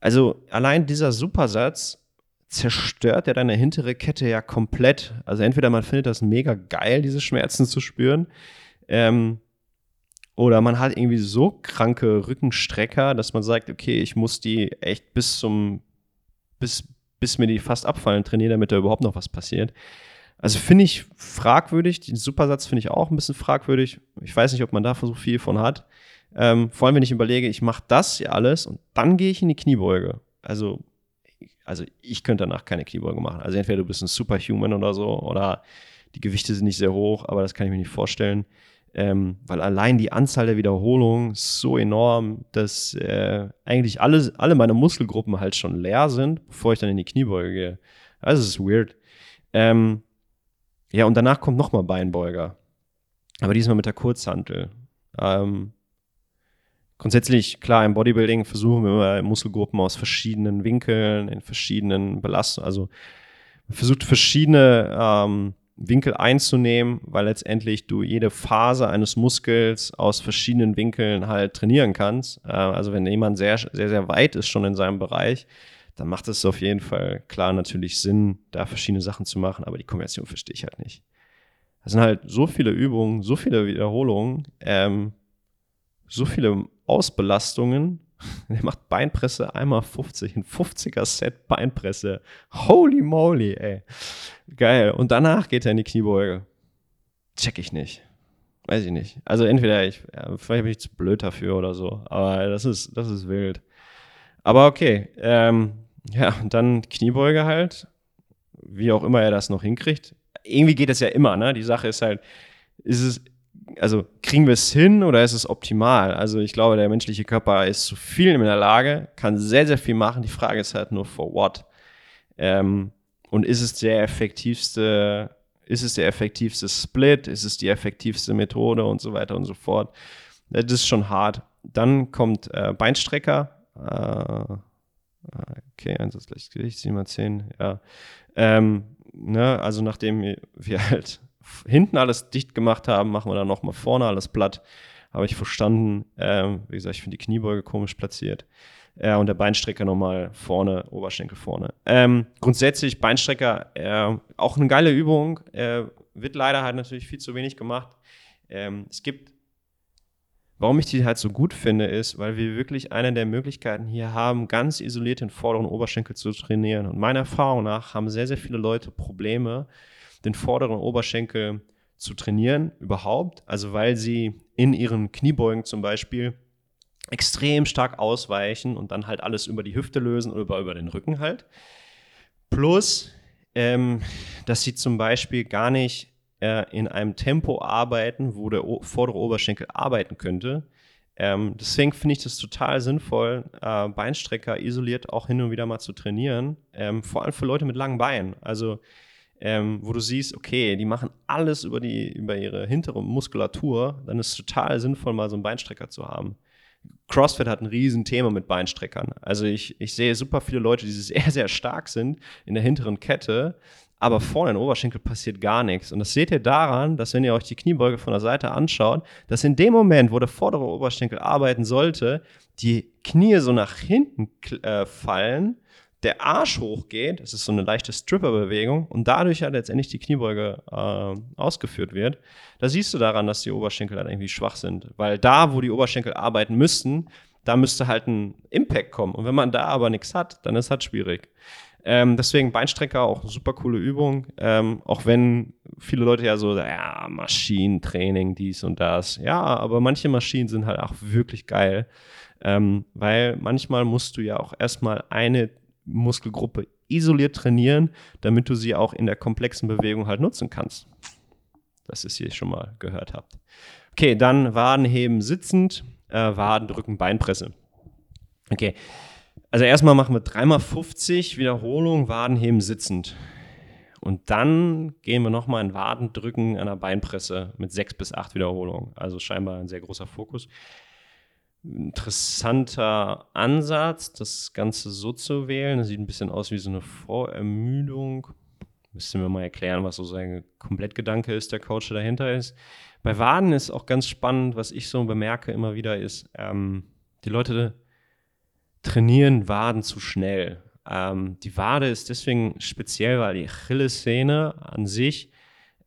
Also allein dieser Supersatz zerstört ja deine hintere Kette ja komplett. Also entweder man findet das mega geil, diese Schmerzen zu spüren, ähm, oder man hat irgendwie so kranke Rückenstrecker, dass man sagt, okay, ich muss die echt bis zum, bis, bis mir die fast abfallen trainieren, damit da überhaupt noch was passiert. Also finde ich fragwürdig. Den Supersatz finde ich auch ein bisschen fragwürdig. Ich weiß nicht, ob man da so viel von hat. Ähm, vor allem, wenn ich überlege, ich mache das hier alles und dann gehe ich in die Kniebeuge. Also, also ich könnte danach keine Kniebeuge machen. Also entweder du bist ein Superhuman oder so oder die Gewichte sind nicht sehr hoch, aber das kann ich mir nicht vorstellen. Ähm, weil allein die Anzahl der Wiederholungen ist so enorm, dass äh, eigentlich alle, alle meine Muskelgruppen halt schon leer sind, bevor ich dann in die Kniebeuge gehe. Also es ist weird. Ähm, ja, und danach kommt nochmal Beinbeuger. Aber diesmal mit der Kurzhantel. Ähm, grundsätzlich, klar, im Bodybuilding versuchen wir Muskelgruppen aus verschiedenen Winkeln, in verschiedenen Belastungen, also versucht verschiedene ähm, Winkel einzunehmen, weil letztendlich du jede Phase eines Muskels aus verschiedenen Winkeln halt trainieren kannst. Äh, also wenn jemand sehr, sehr, sehr weit ist schon in seinem Bereich, dann macht es auf jeden Fall klar natürlich Sinn, da verschiedene Sachen zu machen, aber die Kombination verstehe ich halt nicht. Das sind halt so viele Übungen, so viele Wiederholungen, ähm, so viele Ausbelastungen. Der macht Beinpresse einmal 50, ein 50er Set Beinpresse. Holy moly, ey. Geil. Und danach geht er in die Kniebeuge. Check ich nicht. Weiß ich nicht. Also entweder ich, ja, vielleicht bin ich zu blöd dafür oder so, aber das ist, das ist wild. Aber okay, ähm, ja, und dann Kniebeuge halt, wie auch immer er das noch hinkriegt. Irgendwie geht es ja immer, ne? Die Sache ist halt, ist es, also kriegen wir es hin oder ist es optimal? Also ich glaube, der menschliche Körper ist zu viel in der Lage, kann sehr, sehr viel machen. Die Frage ist halt nur, for what? Ähm, und ist es der effektivste, ist es der effektivste Split? Ist es die effektivste Methode und so weiter und so fort? Das ist schon hart. Dann kommt äh, Beinstrecker. Äh, Okay, Einsatz gleich Gewicht, 7 mal 10, ja. Ähm, ne, also nachdem wir halt hinten alles dicht gemacht haben, machen wir dann nochmal vorne alles platt. Habe ich verstanden. Ähm, wie gesagt, ich finde die Kniebeuge komisch platziert. Äh, und der Beinstrecker nochmal vorne, Oberschenkel vorne. Ähm, grundsätzlich Beinstrecker, äh, auch eine geile Übung. Äh, wird leider halt natürlich viel zu wenig gemacht. Ähm, es gibt Warum ich die halt so gut finde, ist, weil wir wirklich eine der Möglichkeiten hier haben, ganz isoliert den vorderen Oberschenkel zu trainieren. Und meiner Erfahrung nach haben sehr, sehr viele Leute Probleme, den vorderen Oberschenkel zu trainieren überhaupt. Also weil sie in ihren Kniebeugen zum Beispiel extrem stark ausweichen und dann halt alles über die Hüfte lösen oder über, über den Rücken halt. Plus, ähm, dass sie zum Beispiel gar nicht äh, in einem Tempo arbeiten, wo der o vordere Oberschenkel arbeiten könnte. Ähm, deswegen finde ich das total sinnvoll, äh, Beinstrecker isoliert auch hin und wieder mal zu trainieren. Ähm, vor allem für Leute mit langen Beinen. Also, ähm, wo du siehst, okay, die machen alles über, die, über ihre hintere Muskulatur, dann ist es total sinnvoll, mal so einen Beinstrecker zu haben. CrossFit hat ein Riesenthema mit Beinstreckern. Also ich, ich sehe super viele Leute, die sehr, sehr stark sind in der hinteren Kette, aber vorne im Oberschenkel passiert gar nichts. Und das seht ihr daran, dass wenn ihr euch die Kniebeuge von der Seite anschaut, dass in dem Moment, wo der vordere Oberschenkel arbeiten sollte, die Knie so nach hinten äh, fallen, der Arsch hochgeht, das ist so eine leichte Stripper-Bewegung und dadurch ja letztendlich die Kniebeuge äh, ausgeführt wird. Da siehst du daran, dass die Oberschenkel dann irgendwie schwach sind, weil da, wo die Oberschenkel arbeiten müssten, da müsste halt ein Impact kommen. Und wenn man da aber nichts hat, dann ist halt schwierig. Ähm, deswegen Beinstrecker auch eine super coole Übung. Ähm, auch wenn viele Leute ja so, ja, Maschinentraining, dies und das. Ja, aber manche Maschinen sind halt auch wirklich geil. Ähm, weil manchmal musst du ja auch erstmal eine Muskelgruppe isoliert trainieren, damit du sie auch in der komplexen Bewegung halt nutzen kannst. Das ist hier schon mal gehört habt. Okay, dann Wadenheben sitzend, äh, Wadendrücken, Beinpresse. Okay. Also erstmal machen wir dreimal 50 Wiederholungen, Wadenheben sitzend. Und dann gehen wir nochmal in Waden drücken an der Beinpresse mit sechs bis acht Wiederholungen. Also scheinbar ein sehr großer Fokus. Interessanter Ansatz, das Ganze so zu wählen. Das sieht ein bisschen aus wie so eine Vorermüdung. Müssten wir mal erklären, was so sein Komplettgedanke ist, der Coach, dahinter ist. Bei Waden ist auch ganz spannend, was ich so bemerke immer wieder, ist, ähm, die Leute trainieren Waden zu schnell. Ähm, die Wade ist deswegen speziell, weil die Achillessehne an sich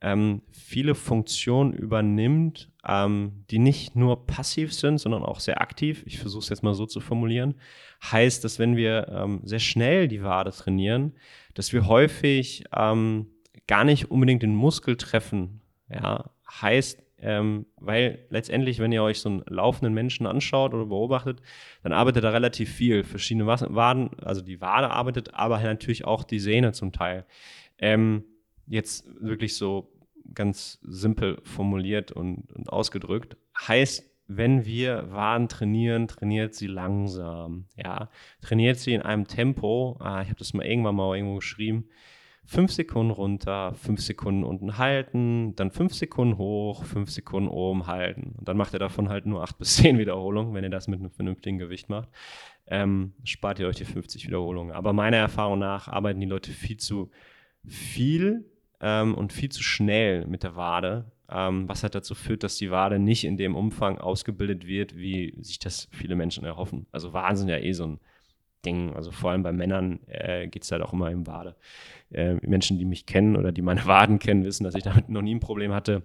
ähm, viele Funktionen übernimmt, ähm, die nicht nur passiv sind, sondern auch sehr aktiv. Ich versuche es jetzt mal so zu formulieren. Heißt, dass wenn wir ähm, sehr schnell die Wade trainieren, dass wir häufig ähm, gar nicht unbedingt den Muskel treffen. Ja, heißt, ähm, weil letztendlich, wenn ihr euch so einen laufenden Menschen anschaut oder beobachtet, dann arbeitet er relativ viel. Verschiedene Waden, also die Wade arbeitet, aber natürlich auch die Sehne zum Teil. Ähm, jetzt wirklich so ganz simpel formuliert und, und ausgedrückt. Heißt, wenn wir Waden trainieren, trainiert sie langsam. Ja, trainiert sie in einem Tempo. Ah, ich habe das mal irgendwann mal irgendwo geschrieben. Fünf Sekunden runter, fünf Sekunden unten halten, dann fünf Sekunden hoch, fünf Sekunden oben halten. Und dann macht ihr davon halt nur acht bis zehn Wiederholungen, wenn ihr das mit einem vernünftigen Gewicht macht. Ähm, spart ihr euch die 50 Wiederholungen. Aber meiner Erfahrung nach arbeiten die Leute viel zu viel ähm, und viel zu schnell mit der Wade, ähm, was halt dazu führt, dass die Wade nicht in dem Umfang ausgebildet wird, wie sich das viele Menschen erhoffen. Also Wahnsinn ja eh so ein Ding. Also vor allem bei Männern äh, geht es halt auch immer im Wade. Äh, Menschen, die mich kennen oder die meine Waden kennen, wissen, dass ich damit noch nie ein Problem hatte.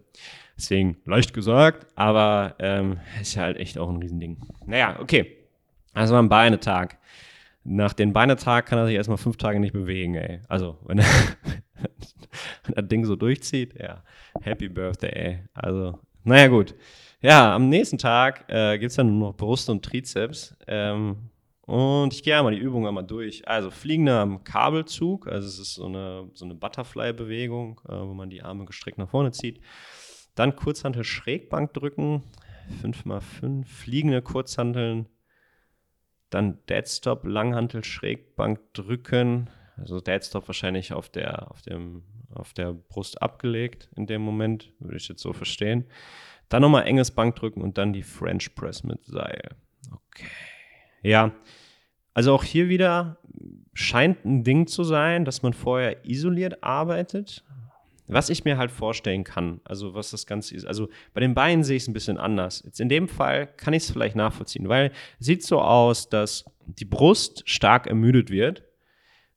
Deswegen leicht gesagt, aber ähm, ist ja halt echt auch ein Riesending. Naja, okay. Also ein Beinetag. Nach dem Beinetag kann er sich erstmal fünf Tage nicht bewegen, ey. Also, wenn er, wenn das Ding so durchzieht, ja, Happy Birthday, ey. Also, naja, gut. Ja, am nächsten Tag äh, gibt es dann nur noch Brust und Trizeps. Ähm, und ich gehe einmal die Übung einmal durch. Also fliegender Kabelzug, also es ist so eine, so eine Butterfly-Bewegung, äh, wo man die Arme gestreckt nach vorne zieht. Dann Kurzhantel Schrägbank drücken, 5x5, fliegende Kurzhanteln. Dann Deadstop Langhantel Schrägbank drücken. Also Deadstop wahrscheinlich auf der, auf, dem, auf der Brust abgelegt in dem Moment, würde ich jetzt so verstehen. Dann nochmal enges Bankdrücken und dann die French Press mit Seil. Okay. Ja, also auch hier wieder scheint ein Ding zu sein, dass man vorher isoliert arbeitet. Was ich mir halt vorstellen kann, also was das Ganze ist, also bei den Beinen sehe ich es ein bisschen anders. Jetzt in dem Fall kann ich es vielleicht nachvollziehen, weil sieht so aus, dass die Brust stark ermüdet wird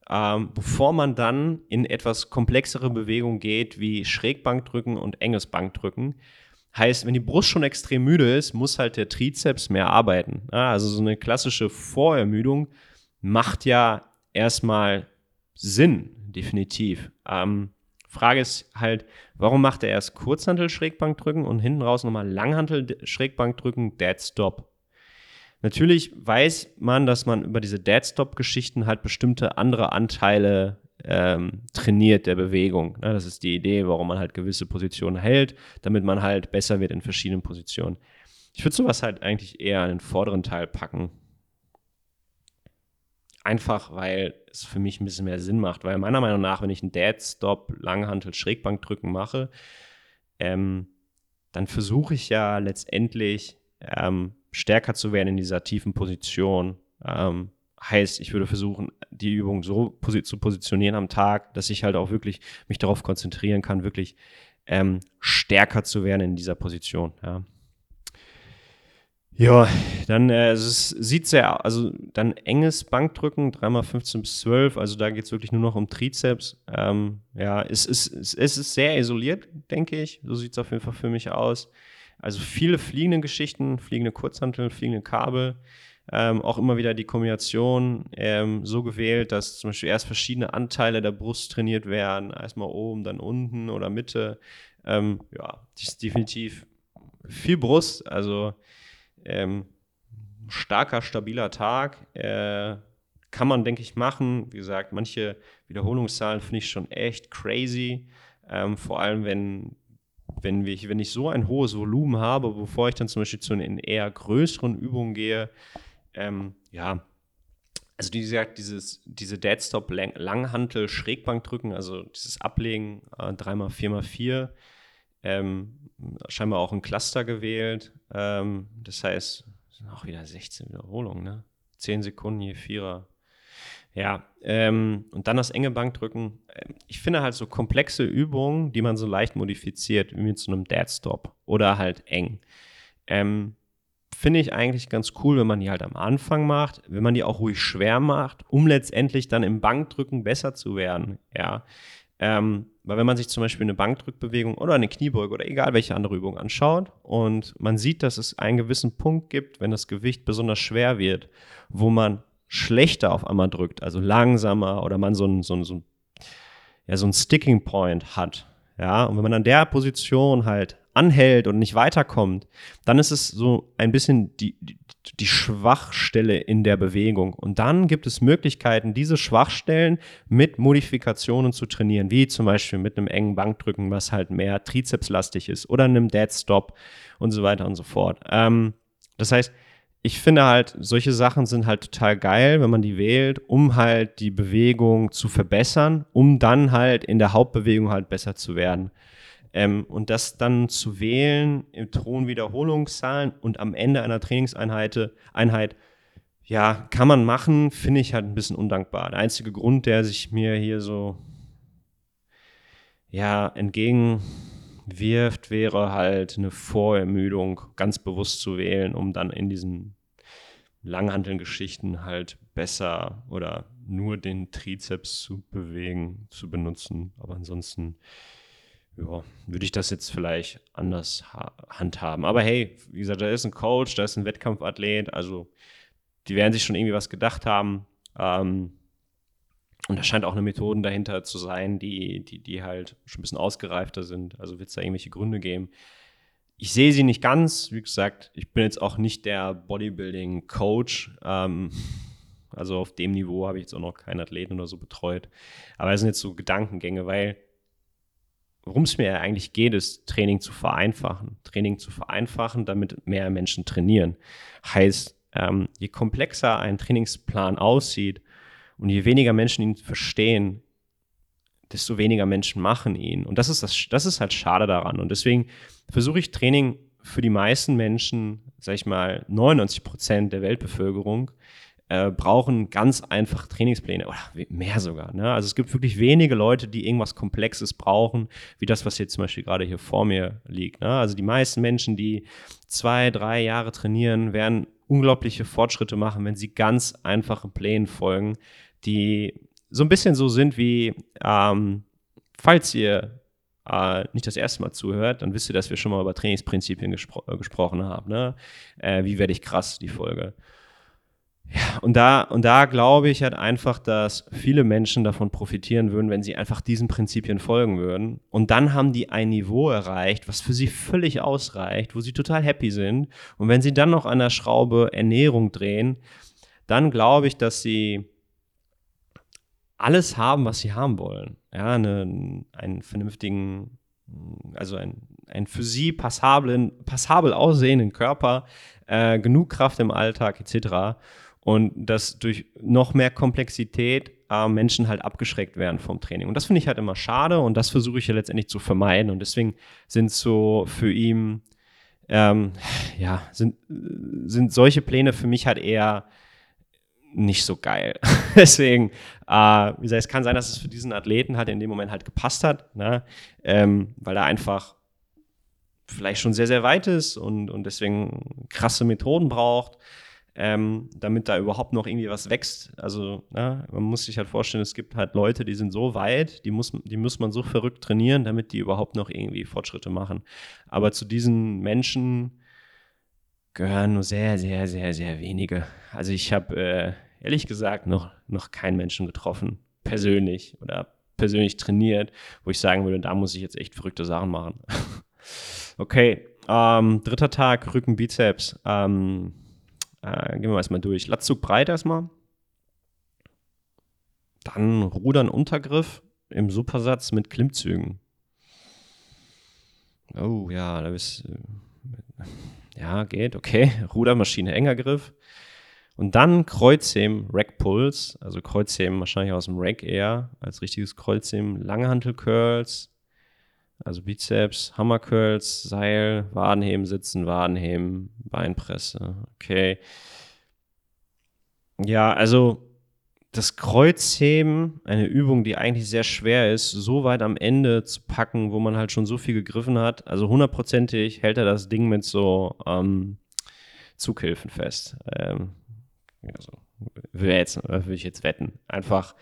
ähm, bevor man dann in etwas komplexere Bewegungen geht, wie Schrägbankdrücken und enges Bankdrücken. Heißt, wenn die Brust schon extrem müde ist, muss halt der Trizeps mehr arbeiten. Ja, also so eine klassische Vorermüdung macht ja erstmal Sinn, definitiv. Ähm, Frage ist halt, warum macht er erst Kurzhantel-Schrägbankdrücken und hinten raus nochmal Langhantel-Schrägbankdrücken, Dead Stop? Natürlich weiß man, dass man über diese Dead-Stop-Geschichten halt bestimmte andere Anteile ähm, trainiert der Bewegung. Ne? Das ist die Idee, warum man halt gewisse Positionen hält, damit man halt besser wird in verschiedenen Positionen. Ich würde sowas halt eigentlich eher an den vorderen Teil packen. Einfach, weil es für mich ein bisschen mehr Sinn macht. Weil meiner Meinung nach, wenn ich einen Dead-Stop, Langhantel, Schrägbankdrücken mache, ähm, dann versuche ich ja letztendlich ähm, stärker zu werden in dieser tiefen Position. Ähm, heißt, ich würde versuchen, die Übung so posi zu positionieren am Tag, dass ich halt auch wirklich mich darauf konzentrieren kann, wirklich ähm, stärker zu werden in dieser Position. Ja. Ja, dann äh, es sieht sehr, also dann enges Bankdrücken, 3x15 bis 12, also da geht es wirklich nur noch um Trizeps. Ähm, ja, es ist, es ist sehr isoliert, denke ich. So sieht es auf jeden Fall für mich aus. Also viele fliegende Geschichten, fliegende Kurzhanteln, fliegende Kabel. Ähm, auch immer wieder die Kombination ähm, so gewählt, dass zum Beispiel erst verschiedene Anteile der Brust trainiert werden. Erstmal oben, dann unten oder Mitte. Ähm, ja, definitiv viel Brust. Also ähm, starker, stabiler Tag. Äh, kann man, denke ich, machen. Wie gesagt, manche Wiederholungszahlen finde ich schon echt crazy. Ähm, vor allem, wenn wenn ich, wenn ich so ein hohes Volumen habe, bevor ich dann zum Beispiel zu den eher größeren Übungen gehe, ähm, ja, also wie gesagt, dieses, diese Deadstop Langhantel Schrägbank drücken, also dieses Ablegen äh, 3x, 4x4, ähm, scheinbar auch ein Cluster gewählt. Ähm, das heißt, sind auch wieder 16 Wiederholungen, ne? 10 Sekunden je Vierer. Ja, ähm, und dann das enge Bankdrücken. Ähm, ich finde halt so komplexe Übungen, die man so leicht modifiziert, wie mit so einem Deadstop oder halt eng. Ähm, finde ich eigentlich ganz cool, wenn man die halt am Anfang macht, wenn man die auch ruhig schwer macht, um letztendlich dann im Bankdrücken besser zu werden. Ja. Ähm, weil wenn man sich zum Beispiel eine Bankdrückbewegung oder eine Kniebeuge oder egal welche andere Übung anschaut und man sieht, dass es einen gewissen Punkt gibt, wenn das Gewicht besonders schwer wird, wo man schlechter auf einmal drückt, also langsamer oder man so ein, so ein, so ein, ja, so ein Sticking Point hat. Ja, und wenn man an der Position halt anhält und nicht weiterkommt, dann ist es so ein bisschen die, die, Schwachstelle in der Bewegung. Und dann gibt es Möglichkeiten, diese Schwachstellen mit Modifikationen zu trainieren, wie zum Beispiel mit einem engen Bankdrücken, was halt mehr trizepslastig ist, oder einem Dead Stop und so weiter und so fort. Ähm, das heißt, ich finde halt, solche Sachen sind halt total geil, wenn man die wählt, um halt die Bewegung zu verbessern, um dann halt in der Hauptbewegung halt besser zu werden. Ähm, und das dann zu wählen im Ton Wiederholungszahlen und am Ende einer Trainingseinheit, Einheit, ja, kann man machen, finde ich halt ein bisschen undankbar. Der einzige Grund, der sich mir hier so ja, entgegenwirft, wäre halt eine Vorermüdung ganz bewusst zu wählen, um dann in diesen Langhanteln-Geschichten halt besser oder nur den Trizeps zu bewegen, zu benutzen. Aber ansonsten ja, würde ich das jetzt vielleicht anders handhaben. Aber hey, wie gesagt, da ist ein Coach, da ist ein Wettkampfathlet, also die werden sich schon irgendwie was gedacht haben. Ähm, und da scheint auch eine Methoden dahinter zu sein, die, die, die halt schon ein bisschen ausgereifter sind. Also wird es da irgendwelche Gründe geben. Ich sehe sie nicht ganz. Wie gesagt, ich bin jetzt auch nicht der Bodybuilding-Coach. Ähm, also auf dem Niveau habe ich jetzt auch noch keinen Athleten oder so betreut. Aber es sind jetzt so Gedankengänge, weil worum es mir eigentlich geht, ist Training zu vereinfachen. Training zu vereinfachen, damit mehr Menschen trainieren. Heißt, ähm, je komplexer ein Trainingsplan aussieht und je weniger Menschen ihn verstehen, desto weniger Menschen machen ihn. Und das ist, das, das ist halt schade daran. Und deswegen versuche ich Training für die meisten Menschen, sag ich mal, 99 Prozent der Weltbevölkerung, äh, brauchen ganz einfach Trainingspläne oder mehr sogar. Ne? Also es gibt wirklich wenige Leute, die irgendwas Komplexes brauchen, wie das, was jetzt zum Beispiel gerade hier vor mir liegt. Ne? Also die meisten Menschen, die zwei, drei Jahre trainieren, werden unglaubliche Fortschritte machen, wenn sie ganz einfachen Plänen folgen, die so ein bisschen so sind wie, ähm, falls ihr äh, nicht das erste Mal zuhört, dann wisst ihr, dass wir schon mal über Trainingsprinzipien gespro äh, gesprochen haben. Ne? Äh, wie werde ich krass, die Folge. Ja, und da, und da glaube ich halt einfach, dass viele Menschen davon profitieren würden, wenn sie einfach diesen Prinzipien folgen würden. Und dann haben die ein Niveau erreicht, was für sie völlig ausreicht, wo sie total happy sind. Und wenn sie dann noch an der Schraube Ernährung drehen, dann glaube ich, dass sie alles haben, was sie haben wollen. Ja, eine, einen vernünftigen, also ein, einen für sie passablen, passabel aussehenden Körper, äh, genug Kraft im Alltag etc und dass durch noch mehr Komplexität äh, Menschen halt abgeschreckt werden vom Training. Und das finde ich halt immer schade und das versuche ich ja letztendlich zu vermeiden. Und deswegen sind so für ihn, ähm, ja, sind, sind solche Pläne für mich halt eher nicht so geil. deswegen, äh, wie gesagt, es kann sein, dass es für diesen Athleten halt in dem Moment halt gepasst hat, ne? ähm, weil er einfach vielleicht schon sehr, sehr weit ist und, und deswegen krasse Methoden braucht ähm, damit da überhaupt noch irgendwie was wächst. Also ja, man muss sich halt vorstellen, es gibt halt Leute, die sind so weit, die muss, die muss man so verrückt trainieren, damit die überhaupt noch irgendwie Fortschritte machen. Aber zu diesen Menschen gehören nur sehr, sehr, sehr, sehr wenige. Also ich habe äh, ehrlich gesagt noch, noch keinen Menschen getroffen, persönlich oder persönlich trainiert, wo ich sagen würde, da muss ich jetzt echt verrückte Sachen machen. okay, ähm, dritter Tag, Rücken, Bizeps. Ähm, äh, gehen wir erstmal durch. Latzug breit erstmal. Dann Rudern Untergriff im Supersatz mit Klimmzügen. Oh ja, da bist Ja, geht, okay. Rudermaschine enger Griff. Und dann Kreuzheben, Rack Pulls, also Kreuzheben wahrscheinlich aus dem Rack eher als richtiges Kreuzheben, lange Hantel Curls, also Bizeps, Hammer Curls, Seil, Wadenheben, Sitzen, Wadenheben, Beinpresse. Okay. Ja, also das Kreuzheben, eine Übung, die eigentlich sehr schwer ist, so weit am Ende zu packen, wo man halt schon so viel gegriffen hat. Also hundertprozentig hält er das Ding mit so ähm, Zughilfen fest. Ähm, also, will, jetzt, will ich jetzt wetten. Einfach,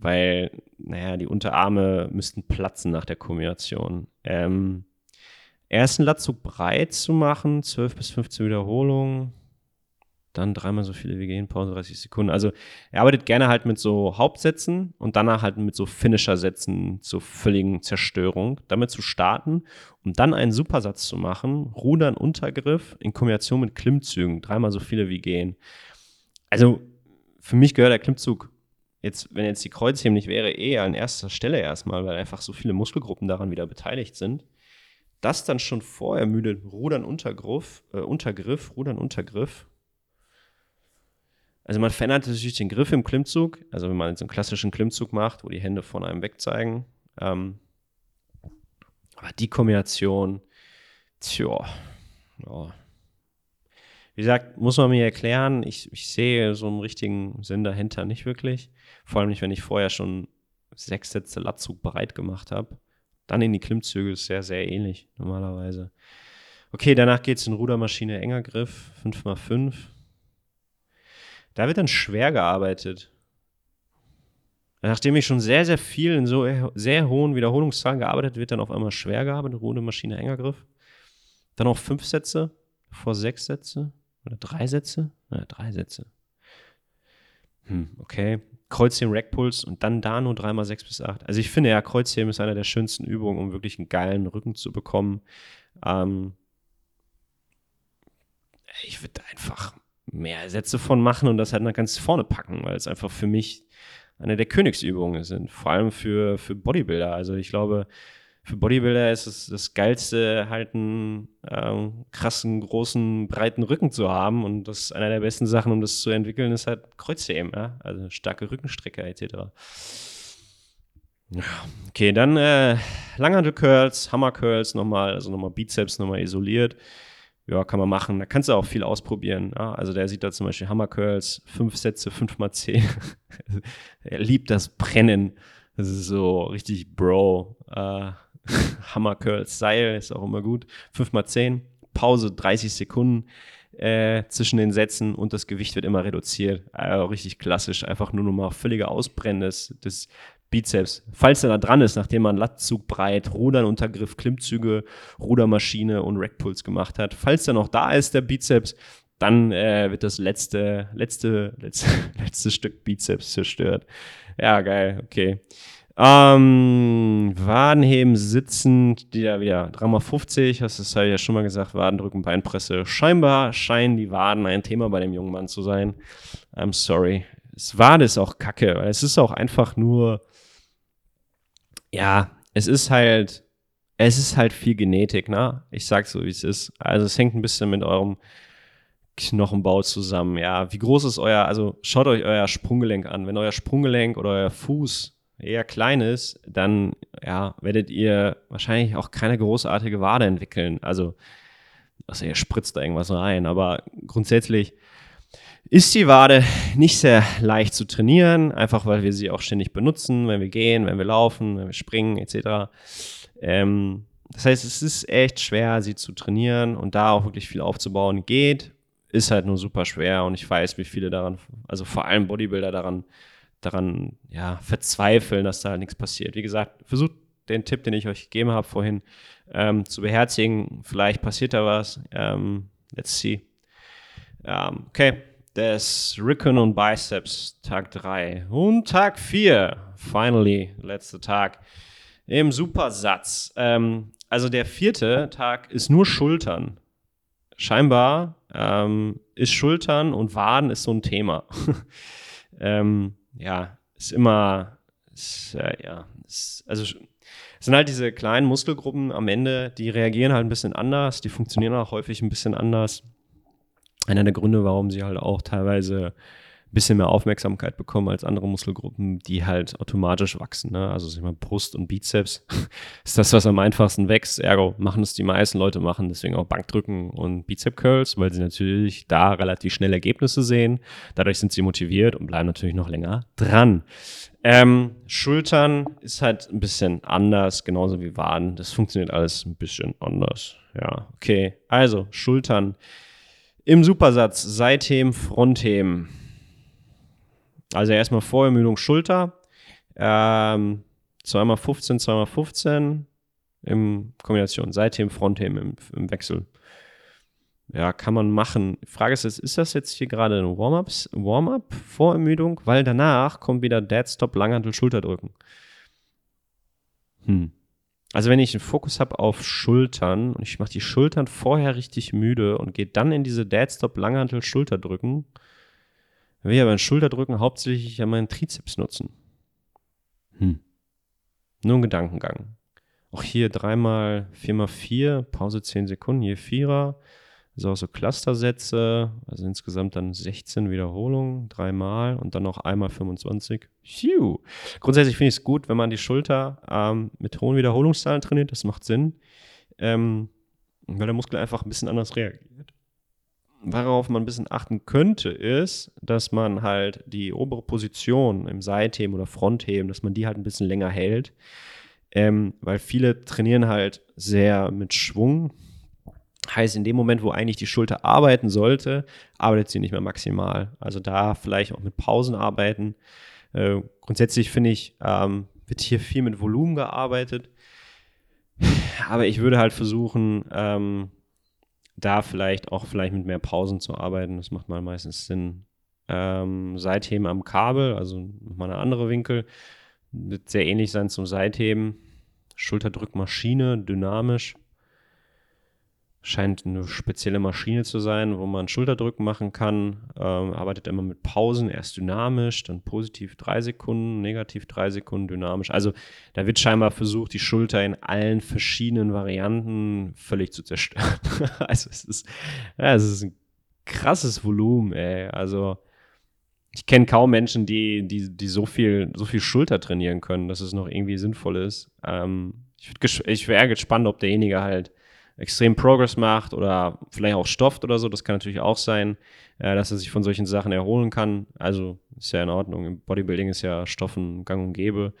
weil, naja, die Unterarme müssten platzen nach der Kombination. Ähm, ersten Latzug breit zu machen, 12 bis 15 Wiederholungen, dann dreimal so viele wie gehen, Pause 30 Sekunden. Also er arbeitet gerne halt mit so Hauptsätzen und danach halt mit so Finisher-Sätzen zur völligen Zerstörung, damit zu starten, um dann einen Supersatz zu machen, Rudern, Untergriff in Kombination mit Klimmzügen, dreimal so viele wie gehen. Also für mich gehört der Klimmzug jetzt, wenn jetzt die Kreuzheben nicht wäre, eh an erster Stelle erstmal, weil einfach so viele Muskelgruppen daran wieder beteiligt sind. Das dann schon vorher müde Rudern, Untergriff, äh, Untergriff, Rudern, Untergriff. Also man verändert natürlich den Griff im Klimmzug. Also wenn man jetzt einen klassischen Klimmzug macht, wo die Hände von einem weg zeigen. Ähm, aber die Kombination, tja, oh, wie gesagt, muss man mir erklären, ich, ich sehe so einen richtigen Sinn dahinter nicht wirklich. Vor allem nicht, wenn ich vorher schon sechs Sätze Latzug bereit gemacht habe. Dann in die Klimmzüge ist sehr, sehr ähnlich normalerweise. Okay, danach geht es in Rudermaschine enger Griff, 5x5. Da wird dann schwer gearbeitet. Nachdem ich schon sehr, sehr viel in so sehr hohen Wiederholungszahlen gearbeitet, wird dann auf einmal schwer gearbeitet, Rudermaschine enger Griff. Dann noch fünf Sätze vor sechs Sätze. Oder drei Sätze? Ja, drei Sätze. Hm, okay. Kreuzheben, Rackpuls und dann da nur dreimal sechs bis acht. Also ich finde ja, Kreuzheben ist eine der schönsten Übungen, um wirklich einen geilen Rücken zu bekommen. Ähm ich würde einfach mehr Sätze von machen und das halt nach ganz vorne packen, weil es einfach für mich eine der Königsübungen sind. Vor allem für, für Bodybuilder. Also ich glaube, für Bodybuilder ist es das Geilste, halt einen ähm, krassen, großen, breiten Rücken zu haben. Und das ist einer der besten Sachen, um das zu entwickeln, ist halt Kreuzheben, ja? also starke Rückenstrecke etc. Okay, dann äh, Langhantel Curls, Hammer Curls nochmal, also nochmal Bizeps nochmal isoliert. Ja, kann man machen. Da kannst du auch viel ausprobieren. Ja? Also der sieht da zum Beispiel Hammer Curls, fünf Sätze, fünf mal zehn. er liebt das Brennen. Das ist so richtig Bro. Äh, Hammer Curls Seil ist auch immer gut. 5x10, Pause 30 Sekunden äh, zwischen den Sätzen und das Gewicht wird immer reduziert. Also richtig klassisch, einfach nur nochmal völliger Ausbrennen des, des Bizeps. Falls er da dran ist, nachdem man Lattzug breit, Rudern, Klimmzüge, Rudermaschine und Rackpulls gemacht hat, falls er noch da ist, der Bizeps, dann äh, wird das letzte, letzte, letzte, letzte Stück Bizeps zerstört. Ja, geil, okay. Ähm, Wadenheben sitzend, die da wieder 3x50, hast du ja schon mal gesagt, Waden drücken, Beinpresse. Scheinbar scheinen die Waden ein Thema bei dem jungen Mann zu sein. I'm sorry. Es Wade ist auch kacke, weil es ist auch einfach nur, ja, es ist halt, es ist halt viel Genetik, ne? Ich sag's so, wie es ist. Also es hängt ein bisschen mit eurem Knochenbau zusammen. Ja, wie groß ist euer, also schaut euch euer Sprunggelenk an. Wenn euer Sprunggelenk oder euer Fuß eher klein ist, dann ja, werdet ihr wahrscheinlich auch keine großartige Wade entwickeln. Also, also ihr spritzt da irgendwas rein, aber grundsätzlich ist die Wade nicht sehr leicht zu trainieren, einfach weil wir sie auch ständig benutzen, wenn wir gehen, wenn wir laufen, wenn wir springen, etc. Ähm, das heißt, es ist echt schwer, sie zu trainieren und da auch wirklich viel aufzubauen geht. Ist halt nur super schwer und ich weiß, wie viele daran, also vor allem Bodybuilder daran daran ja, verzweifeln, dass da nichts passiert. Wie gesagt, versucht den Tipp, den ich euch gegeben habe vorhin, ähm, zu beherzigen. Vielleicht passiert da was. Ähm, let's see. Ähm, okay, das Rücken und Biceps, Tag 3. Und Tag 4, finally, letzter Tag, im Supersatz. Ähm, also der vierte Tag ist nur Schultern. Scheinbar ähm, ist Schultern und Waden ist so ein Thema. ähm, ja, ist immer, ist, äh, ja, ist, also es sind halt diese kleinen Muskelgruppen am Ende, die reagieren halt ein bisschen anders, die funktionieren auch häufig ein bisschen anders. einer der Gründe, warum sie halt auch teilweise bisschen mehr Aufmerksamkeit bekommen als andere Muskelgruppen, die halt automatisch wachsen. Ne? Also ich meine, Brust und Bizeps ist das, was am einfachsten wächst. Ergo machen es die meisten Leute machen, deswegen auch Bankdrücken und Bizep Curls, weil sie natürlich da relativ schnell Ergebnisse sehen. Dadurch sind sie motiviert und bleiben natürlich noch länger dran. Ähm, Schultern ist halt ein bisschen anders, genauso wie Waden. Das funktioniert alles ein bisschen anders. Ja, okay. Also Schultern im Supersatz, Seithem, Fronthem. Also erstmal Vorermüdung Schulter. Ähm, zweimal 15, zweimal 15 in Kombination. Seitdem, Fronthemen im, im Wechsel. Ja, kann man machen. Frage ist, ist das jetzt hier gerade ein Warm-up, Warm-up Vorermüdung? Weil danach kommt wieder Dead Stop, Langhantel, Schulterdrücken. Hm. Also wenn ich einen Fokus habe auf Schultern und ich mache die Schultern vorher richtig müde und gehe dann in diese Dead Stop, Langhantel, Schulterdrücken, will ich aber beim Schulterdrücken hauptsächlich ja meinen Trizeps nutzen. Hm. Nur ein Gedankengang. Auch hier dreimal, viermal vier, Pause zehn Sekunden, hier Vierer. Also auch so Clustersätze, also insgesamt dann 16 Wiederholungen, dreimal und dann noch einmal 25. Phew. Grundsätzlich finde ich es gut, wenn man die Schulter ähm, mit hohen Wiederholungszahlen trainiert, das macht Sinn, ähm, weil der Muskel einfach ein bisschen anders reagiert worauf man ein bisschen achten könnte, ist, dass man halt die obere Position im Seitheben oder Frontheben, dass man die halt ein bisschen länger hält. Ähm, weil viele trainieren halt sehr mit Schwung. Heißt, in dem Moment, wo eigentlich die Schulter arbeiten sollte, arbeitet sie nicht mehr maximal. Also da vielleicht auch mit Pausen arbeiten. Äh, grundsätzlich finde ich, ähm, wird hier viel mit Volumen gearbeitet. Aber ich würde halt versuchen, ähm, da vielleicht auch vielleicht mit mehr Pausen zu arbeiten. Das macht mal meistens Sinn. Ähm, Seitheben am Kabel, also nochmal eine andere Winkel, wird sehr ähnlich sein zum Seitheben. Schulterdrückmaschine, dynamisch scheint eine spezielle Maschine zu sein, wo man Schulterdrücken machen kann. Ähm, arbeitet immer mit Pausen, erst dynamisch, dann positiv drei Sekunden, negativ drei Sekunden, dynamisch. Also da wird scheinbar versucht, die Schulter in allen verschiedenen Varianten völlig zu zerstören. also es ist, ja, es ist ein krasses Volumen, ey. Also ich kenne kaum Menschen, die, die, die so viel, so viel Schulter trainieren können, dass es noch irgendwie sinnvoll ist. Ähm, ich, ich wäre gespannt, ob derjenige halt extrem Progress macht oder vielleicht auch stofft oder so, das kann natürlich auch sein, äh, dass er sich von solchen Sachen erholen kann. Also ist ja in Ordnung. Im Bodybuilding ist ja Stoffen gang und gäbe.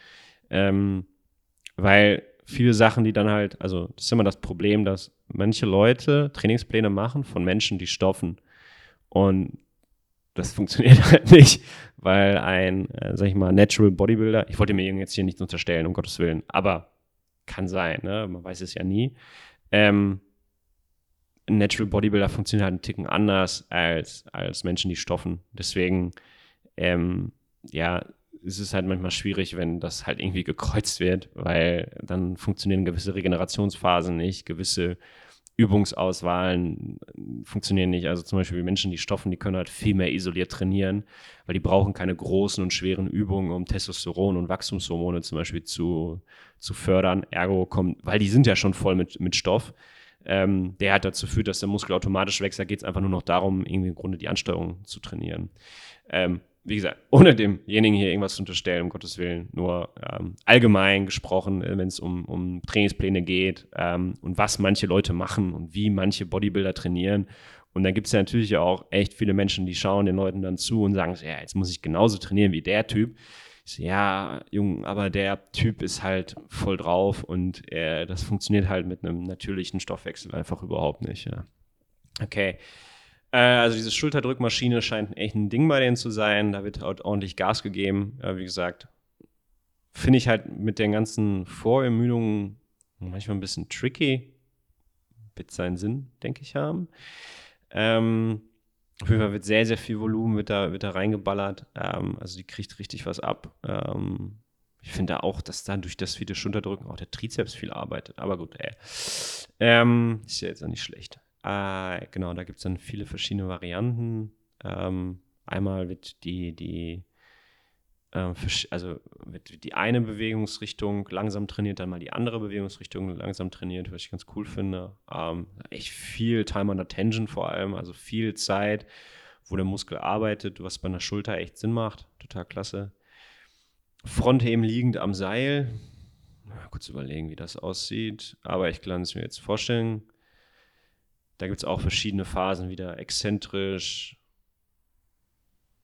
Ähm, weil viele Sachen, die dann halt, also das ist immer das Problem, dass manche Leute Trainingspläne machen von Menschen, die stoffen. Und das funktioniert halt nicht, weil ein, äh, sag ich mal, Natural Bodybuilder, ich wollte mir jetzt hier nichts unterstellen, um Gottes Willen, aber kann sein, ne? man weiß es ja nie. Ähm, Natural Bodybuilder funktionieren halt einen Ticken anders als, als Menschen, die stoffen. Deswegen, ähm, ja, ist es halt manchmal schwierig, wenn das halt irgendwie gekreuzt wird, weil dann funktionieren gewisse Regenerationsphasen nicht, gewisse Übungsauswahlen funktionieren nicht. Also zum Beispiel Menschen, die stoffen, die können halt viel mehr isoliert trainieren, weil die brauchen keine großen und schweren Übungen, um Testosteron und Wachstumshormone zum Beispiel zu, zu fördern. Ergo kommt, weil die sind ja schon voll mit, mit Stoff. Ähm, der halt dazu führt, dass der Muskel automatisch wächst. Da geht es einfach nur noch darum, irgendwie im Grunde die Ansteuerung zu trainieren. Ähm, wie gesagt, ohne demjenigen hier irgendwas zu unterstellen, um Gottes Willen, nur ähm, allgemein gesprochen, äh, wenn es um, um Trainingspläne geht ähm, und was manche Leute machen und wie manche Bodybuilder trainieren. Und dann gibt es ja natürlich auch echt viele Menschen, die schauen den Leuten dann zu und sagen, ja, jetzt muss ich genauso trainieren wie der Typ. Ja, Jung, aber der Typ ist halt voll drauf und er, das funktioniert halt mit einem natürlichen Stoffwechsel einfach überhaupt nicht. Ja. Okay. Äh, also diese Schulterdrückmaschine scheint echt ein Ding bei denen zu sein. Da wird halt ordentlich Gas gegeben. Äh, wie gesagt, finde ich halt mit den ganzen Vorermüdungen manchmal ein bisschen tricky. Wird seinen Sinn, denke ich, haben. Ähm, auf jeden Fall wird sehr, sehr viel Volumen wird da, wird da reingeballert. Ähm, also die kriegt richtig was ab. Ähm, ich finde auch, dass dann durch das viele Schulterdrücken auch der Trizeps viel arbeitet. Aber gut, ey. Ähm, ist ja jetzt auch nicht schlecht. Äh, genau, da gibt es dann viele verschiedene Varianten. Ähm, einmal wird die, die äh, also wird die eine Bewegungsrichtung langsam trainiert, dann mal die andere Bewegungsrichtung langsam trainiert, was ich ganz cool finde. Ähm, echt viel Time under Tension vor allem, also viel Zeit, wo der Muskel arbeitet, was bei einer Schulter echt Sinn macht. Total klasse. Frontheben liegend am Seil. Mal kurz überlegen, wie das aussieht. Aber ich kann es mir jetzt vorstellen. Da gibt es auch verschiedene Phasen, wieder exzentrisch,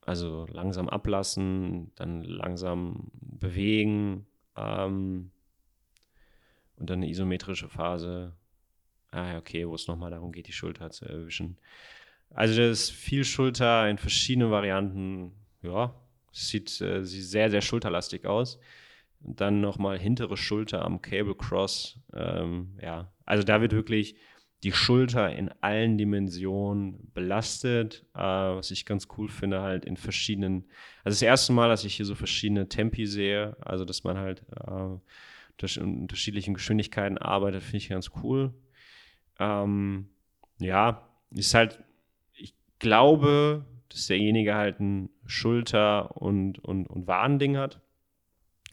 also langsam ablassen, dann langsam bewegen ähm, und dann eine isometrische Phase. Ah, okay, wo es nochmal darum geht, die Schulter zu erwischen. Also das ist viel Schulter in verschiedenen Varianten. Ja, sieht, äh, sieht sehr, sehr schulterlastig aus. Und dann nochmal hintere Schulter am Cable Cross. Ähm, ja, also da wird wirklich die Schulter in allen Dimensionen belastet, äh, was ich ganz cool finde, halt in verschiedenen, also das erste Mal, dass ich hier so verschiedene Tempi sehe, also dass man halt äh, in unterschiedlichen Geschwindigkeiten arbeitet, finde ich ganz cool. Ähm, ja, ist halt, ich glaube, dass derjenige halt ein Schulter- und, und, und Wadending hat.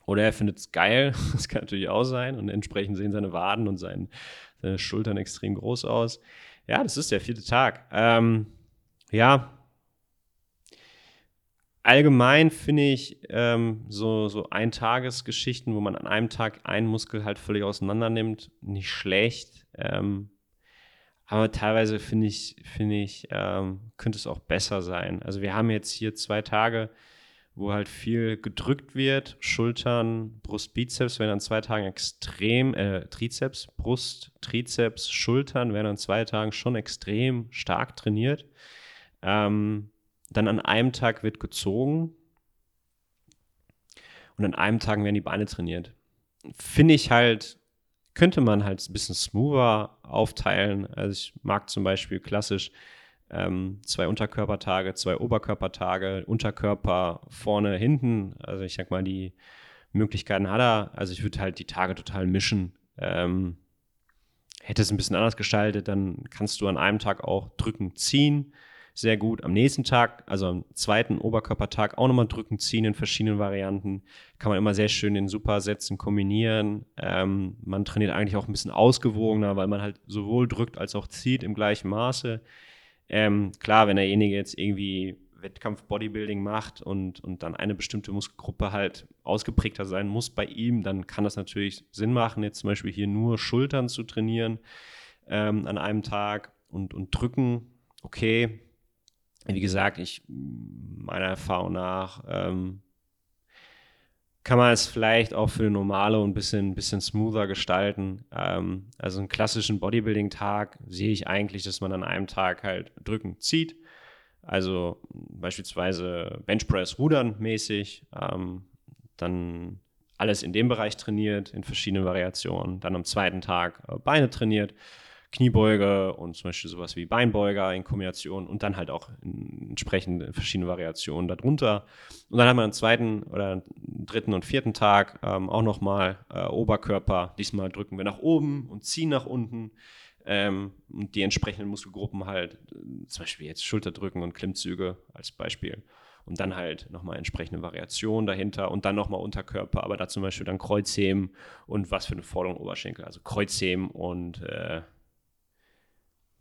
Oder er findet es geil, das kann natürlich auch sein, und entsprechend sehen seine Waden und sein, seine Schultern extrem groß aus. Ja, das ist der vierte Tag. Ähm, ja, allgemein finde ich ähm, so, so Eintagesgeschichten, wo man an einem Tag einen Muskel halt völlig auseinander nimmt, nicht schlecht. Ähm, aber teilweise finde ich, finde ich, ähm, könnte es auch besser sein. Also wir haben jetzt hier zwei Tage, wo halt viel gedrückt wird. Schultern, Brust, Bizeps werden an zwei Tagen extrem, äh, Trizeps, Brust, Trizeps, Schultern werden an zwei Tagen schon extrem stark trainiert. Ähm, dann an einem Tag wird gezogen und an einem Tag werden die Beine trainiert. Finde ich halt, könnte man halt ein bisschen smoother aufteilen. Also ich mag zum Beispiel klassisch ähm, zwei Unterkörpertage, zwei Oberkörpertage, Unterkörper vorne, hinten. Also ich sag mal, die Möglichkeiten hat er. Also ich würde halt die Tage total mischen. Ähm, hätte es ein bisschen anders gestaltet, dann kannst du an einem Tag auch drücken, ziehen. Sehr gut. Am nächsten Tag, also am zweiten Oberkörpertag, auch nochmal drücken, ziehen in verschiedenen Varianten. Kann man immer sehr schön in Supersätzen kombinieren. Ähm, man trainiert eigentlich auch ein bisschen ausgewogener, weil man halt sowohl drückt als auch zieht im gleichen Maße. Ähm, klar, wenn derjenige jetzt irgendwie Wettkampf-Bodybuilding macht und, und dann eine bestimmte Muskelgruppe halt ausgeprägter sein muss bei ihm, dann kann das natürlich Sinn machen, jetzt zum Beispiel hier nur Schultern zu trainieren ähm, an einem Tag und, und drücken. Okay, wie gesagt, ich meiner Erfahrung nach ähm, kann man es vielleicht auch für normale und ein bisschen, bisschen smoother gestalten. Ähm, also einen klassischen Bodybuilding-Tag sehe ich eigentlich, dass man an einem Tag halt drücken zieht. Also beispielsweise Benchpress, Rudern mäßig. Ähm, dann alles in dem Bereich trainiert, in verschiedenen Variationen. Dann am zweiten Tag äh, Beine trainiert. Kniebeuge und zum Beispiel sowas wie Beinbeuger in Kombination und dann halt auch entsprechend verschiedene Variationen darunter. Und dann haben wir am zweiten oder dritten und vierten Tag ähm, auch nochmal äh, Oberkörper. Diesmal drücken wir nach oben und ziehen nach unten. Ähm, und die entsprechenden Muskelgruppen halt, äh, zum Beispiel jetzt Schulterdrücken und Klimmzüge als Beispiel. Und dann halt nochmal entsprechende Variationen dahinter und dann nochmal Unterkörper, aber da zum Beispiel dann Kreuzheben und was für eine Forderung Oberschenkel. Also Kreuzheben und äh,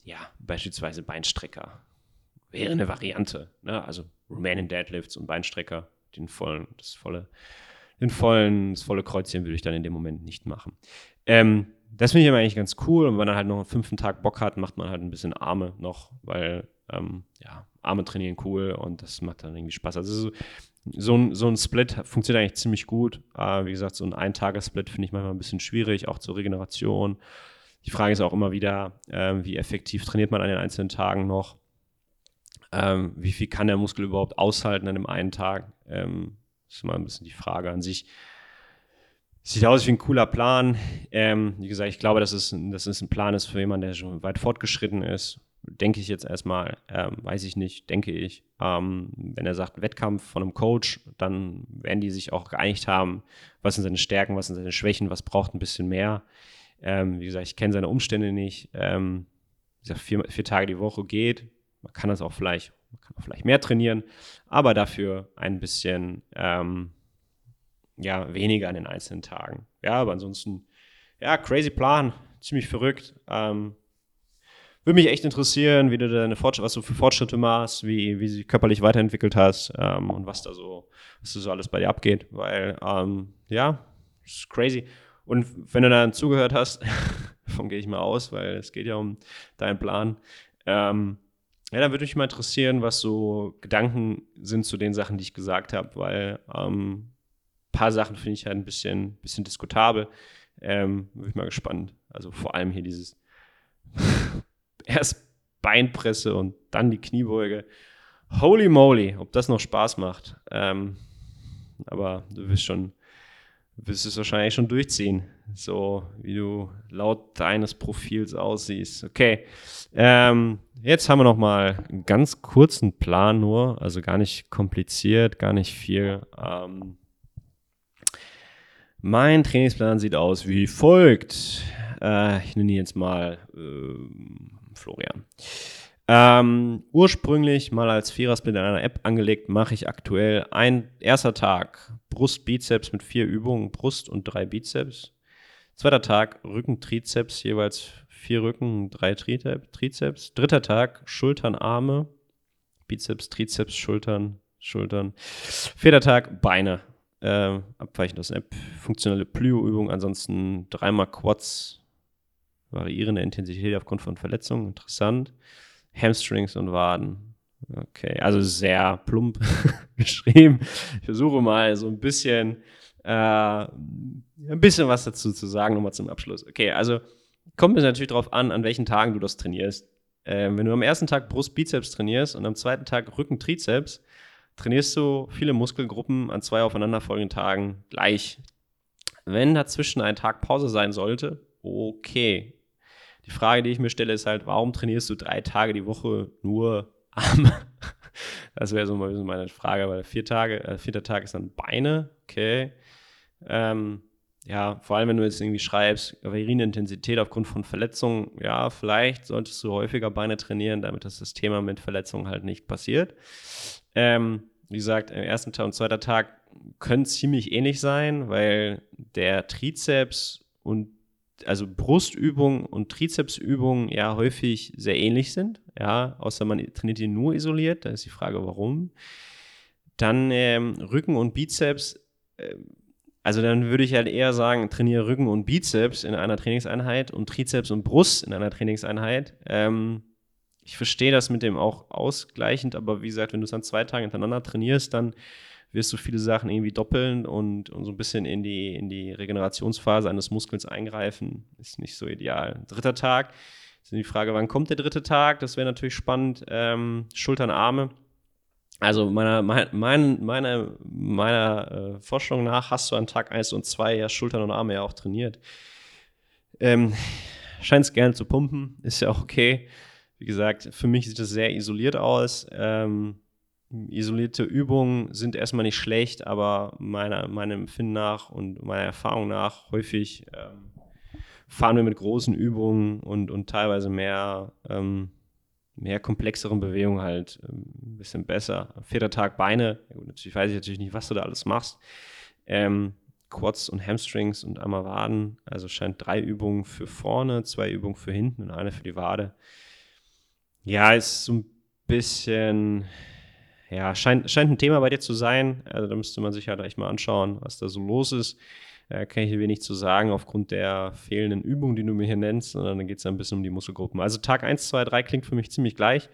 ja, beispielsweise Beinstrecker wäre eine Variante. Ne? Also Romanian Deadlifts und Beinstrecker, den vollen, das volle, den vollen, das volle Kreuzchen würde ich dann in dem Moment nicht machen. Ähm, das finde ich aber eigentlich ganz cool. Und wenn man halt noch einen fünften Tag Bock hat, macht man halt ein bisschen Arme noch, weil ähm, ja, Arme trainieren cool und das macht dann irgendwie Spaß. Also so, so ein, so ein Split funktioniert eigentlich ziemlich gut. Äh, wie gesagt, so ein Eintages-Split finde ich manchmal ein bisschen schwierig, auch zur Regeneration. Die Frage ist auch immer wieder, ähm, wie effektiv trainiert man an den einzelnen Tagen noch? Ähm, wie viel kann der Muskel überhaupt aushalten an dem einen Tag? Ähm, das ist immer ein bisschen die Frage an sich. Sieht aus wie ein cooler Plan. Ähm, wie gesagt, ich glaube, dass es, dass es ein Plan ist für jemanden, der schon weit fortgeschritten ist. Denke ich jetzt erstmal, ähm, weiß ich nicht, denke ich. Ähm, wenn er sagt Wettkampf von einem Coach, dann werden die sich auch geeinigt haben, was sind seine Stärken, was sind seine Schwächen, was braucht ein bisschen mehr. Ähm, wie gesagt, ich kenne seine Umstände nicht. Ähm, wie gesagt, vier, vier Tage die Woche geht. Man kann das auch vielleicht, man kann auch vielleicht mehr trainieren, aber dafür ein bisschen, ähm, ja, weniger an den einzelnen Tagen. Ja, aber ansonsten, ja, crazy Plan, ziemlich verrückt. Ähm, würde mich echt interessieren, wie du deine Fortschritte, was du für Fortschritte machst, wie, wie dich körperlich weiterentwickelt hast ähm, und was da so, was da so alles bei dir abgeht, weil, ähm, ja, ist crazy. Und wenn du dann zugehört hast, davon gehe ich mal aus, weil es geht ja um deinen Plan, ähm, ja, dann würde mich mal interessieren, was so Gedanken sind zu den Sachen, die ich gesagt habe, weil ähm, ein paar Sachen finde ich halt ein bisschen, bisschen diskutabel. Ähm, bin ich mal gespannt. Also vor allem hier dieses erst Beinpresse und dann die Kniebeuge. Holy moly, ob das noch Spaß macht. Ähm, aber du wirst schon, wirst es wahrscheinlich schon durchziehen, so wie du laut deines Profils aussiehst. Okay, ähm, jetzt haben wir noch mal einen ganz kurzen Plan nur, also gar nicht kompliziert, gar nicht viel. Ähm, mein Trainingsplan sieht aus wie folgt. Äh, ich nenne ihn jetzt mal äh, Florian. Ähm, ursprünglich mal als Vierersplit in einer App angelegt, mache ich aktuell ein erster Tag Brust, Bizeps mit vier Übungen, Brust und drei Bizeps. Zweiter Tag Rücken, Trizeps, jeweils vier Rücken, drei Trizeps. Dritter Tag Schultern, Arme, Bizeps, Trizeps, Schultern, Schultern. Vierter Tag Beine, äh, abweichend aus App, funktionelle Plyo-Übung, ansonsten dreimal Quads, variierende Intensität aufgrund von Verletzungen, interessant. Hamstrings und Waden. Okay, also sehr plump geschrieben. Ich versuche mal so ein bisschen, äh, ein bisschen was dazu zu sagen, nochmal zum Abschluss. Okay, also kommt es natürlich darauf an, an welchen Tagen du das trainierst. Äh, wenn du am ersten Tag Brust, Bizeps trainierst und am zweiten Tag Rücken, Trizeps, trainierst du viele Muskelgruppen an zwei aufeinanderfolgenden Tagen gleich. Wenn dazwischen ein Tag Pause sein sollte, okay, die Frage, die ich mir stelle, ist halt, warum trainierst du drei Tage die Woche nur Arme? Das wäre so meine Frage, weil vier Tage, äh, vierter Tag ist dann Beine, okay. Ähm, ja, vor allem wenn du jetzt irgendwie schreibst, variierende Intensität aufgrund von Verletzungen, ja, vielleicht solltest du häufiger Beine trainieren, damit das, das Thema mit Verletzungen halt nicht passiert. Ähm, wie gesagt, im ersten Tag und zweiter Tag können ziemlich ähnlich sein, weil der Trizeps und also Brustübungen und Trizepsübungen ja häufig sehr ähnlich sind, ja, außer man trainiert die nur isoliert, da ist die Frage, warum. Dann ähm, Rücken und Bizeps, äh, also dann würde ich halt eher sagen, trainiere Rücken und Bizeps in einer Trainingseinheit und Trizeps und Brust in einer Trainingseinheit. Ähm, ich verstehe das mit dem auch ausgleichend, aber wie gesagt, wenn du es an zwei Tagen hintereinander trainierst, dann wirst du viele Sachen irgendwie doppeln und, und so ein bisschen in die, in die Regenerationsphase eines Muskels eingreifen. Ist nicht so ideal. Dritter Tag ist die Frage, wann kommt der dritte Tag? Das wäre natürlich spannend. Ähm, Schultern, Arme. Also meiner, mein, meiner, meiner äh, Forschung nach hast du an Tag 1 und 2 ja Schultern und Arme ja auch trainiert. Ähm, Scheint es gerne zu pumpen, ist ja auch okay. Wie gesagt, für mich sieht das sehr isoliert aus. Ähm, isolierte Übungen sind erstmal nicht schlecht, aber meiner, meinem Empfinden nach und meiner Erfahrung nach häufig ähm, fahren wir mit großen Übungen und, und teilweise mehr, ähm, mehr komplexeren Bewegungen halt ähm, ein bisschen besser. Vierter Tag Beine, gut, natürlich weiß ich natürlich nicht, was du da alles machst. Ähm, Quads und Hamstrings und einmal Waden, also scheint drei Übungen für vorne, zwei Übungen für hinten und eine für die Wade. Ja, ist so ein bisschen ja, scheint, scheint ein Thema bei dir zu sein. Also da müsste man sich halt echt mal anschauen, was da so los ist. Da kann ich dir wenig zu sagen aufgrund der fehlenden Übung, die du mir hier nennst, sondern dann geht es ein bisschen um die Muskelgruppen. Also Tag 1, 2, 3 klingt für mich ziemlich gleich.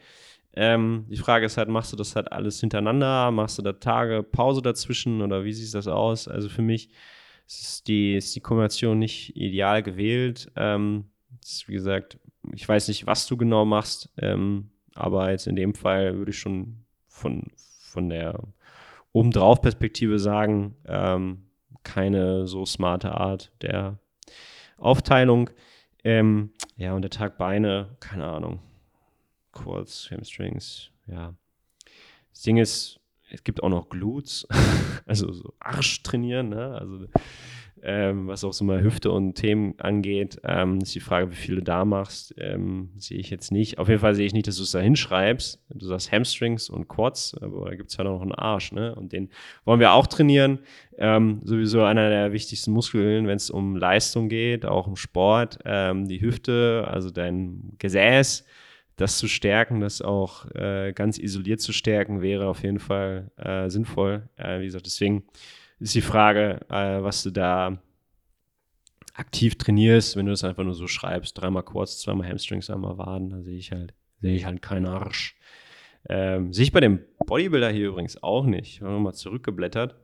Ähm, die Frage ist halt, machst du das halt alles hintereinander? Machst du da Tage Pause dazwischen oder wie sieht das aus? Also für mich ist die, ist die Kombination nicht ideal gewählt. Ähm, ist, wie gesagt, ich weiß nicht, was du genau machst, ähm, aber jetzt in dem Fall würde ich schon von, von der obendrauf Perspektive sagen, ähm, keine so smarte Art der Aufteilung. Ähm, ja, und der Tag Beine, keine Ahnung. Quads, Hamstrings, ja. Das Ding ist, es gibt auch noch Glutes, also so Arsch trainieren, ne? Also ähm, was auch so mal Hüfte und Themen angeht. Ähm, ist die Frage, wie viel du da machst, ähm, sehe ich jetzt nicht. Auf jeden Fall sehe ich nicht, dass du es da hinschreibst. Du sagst Hamstrings und Quads, aber da gibt es ja noch einen Arsch, ne? Und den wollen wir auch trainieren. Ähm, sowieso einer der wichtigsten Muskeln, wenn es um Leistung geht, auch im Sport. Ähm, die Hüfte, also dein Gesäß, das zu stärken, das auch äh, ganz isoliert zu stärken, wäre auf jeden Fall äh, sinnvoll. Äh, wie gesagt, deswegen ist die Frage, äh, was du da aktiv trainierst, wenn du das einfach nur so schreibst, dreimal Quads, zweimal Hamstrings, einmal Waden, da sehe ich halt, sehe ich halt keinen Arsch. Ähm, sehe ich bei dem Bodybuilder hier übrigens auch nicht. Ich habe nochmal zurückgeblättert.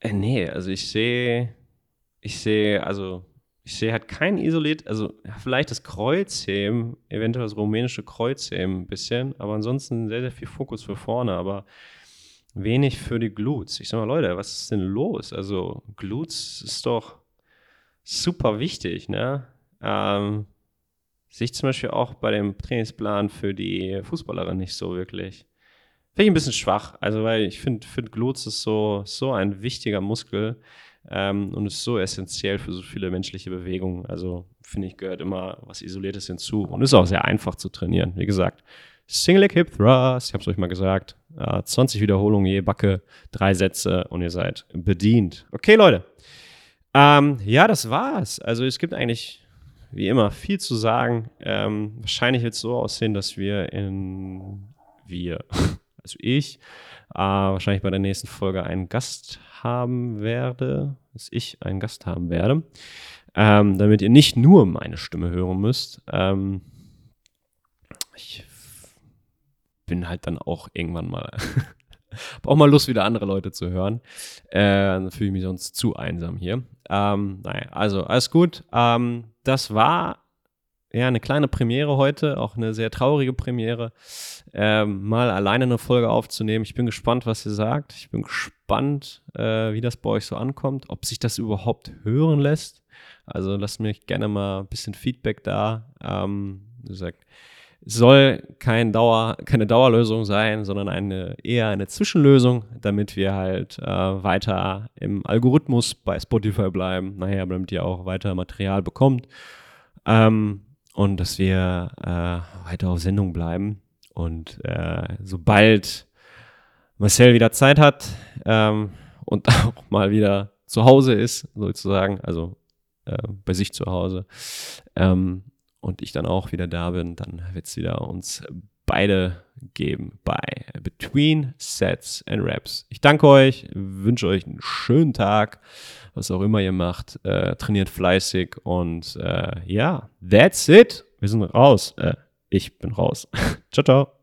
Äh, nee, also ich sehe, ich sehe, also ich sehe halt kein isoliert, also vielleicht das Kreuzheben, eventuell das rumänische Kreuzheben ein bisschen, aber ansonsten sehr, sehr viel Fokus für vorne, aber wenig für die Glutes. Ich sag mal, Leute, was ist denn los? Also, Glutes ist doch super wichtig, ne? Ähm, sehe ich zum Beispiel auch bei dem Trainingsplan für die Fußballerin nicht so wirklich. Finde ich ein bisschen schwach, also weil ich finde, find Glutes ist so, so ein wichtiger Muskel ähm, und ist so essentiell für so viele menschliche Bewegungen. Also finde ich, gehört immer was Isoliertes hinzu und ist auch sehr einfach zu trainieren. Wie gesagt, Single Leg Hip Thrust, ich habe es euch mal gesagt, äh, 20 Wiederholungen je Backe, drei Sätze und ihr seid bedient. Okay, Leute. Ähm, ja, das war's. Also es gibt eigentlich wie immer viel zu sagen. Ähm, wahrscheinlich wird es so aussehen, dass wir in wir, also ich, äh, wahrscheinlich bei der nächsten Folge einen Gast haben werde, dass ich einen Gast haben werde, ähm, damit ihr nicht nur meine Stimme hören müsst. Ähm, ich bin halt dann auch irgendwann mal, habe auch mal Lust, wieder andere Leute zu hören. Äh, dann fühle ich mich sonst zu einsam hier. Ähm, naja, also alles gut. Ähm, das war ja eine kleine Premiere heute, auch eine sehr traurige Premiere, ähm, mal alleine eine Folge aufzunehmen. Ich bin gespannt, was ihr sagt. Ich bin gespannt, äh, wie das bei euch so ankommt, ob sich das überhaupt hören lässt. Also lasst mir gerne mal ein bisschen Feedback da. Ähm, wie gesagt, soll kein Dauer, keine Dauerlösung sein, sondern eine, eher eine Zwischenlösung, damit wir halt äh, weiter im Algorithmus bei Spotify bleiben, nachher, damit ihr auch weiter Material bekommt ähm, und dass wir äh, weiter auf Sendung bleiben. Und äh, sobald Marcel wieder Zeit hat ähm, und auch mal wieder zu Hause ist, sozusagen, also äh, bei sich zu Hause, ähm, und ich dann auch wieder da bin, dann wird es wieder uns beide geben bei Between Sets and Raps. Ich danke euch, wünsche euch einen schönen Tag, was auch immer ihr macht. Äh, trainiert fleißig und äh, ja, that's it. Wir sind raus. Äh, ich bin raus. ciao, ciao.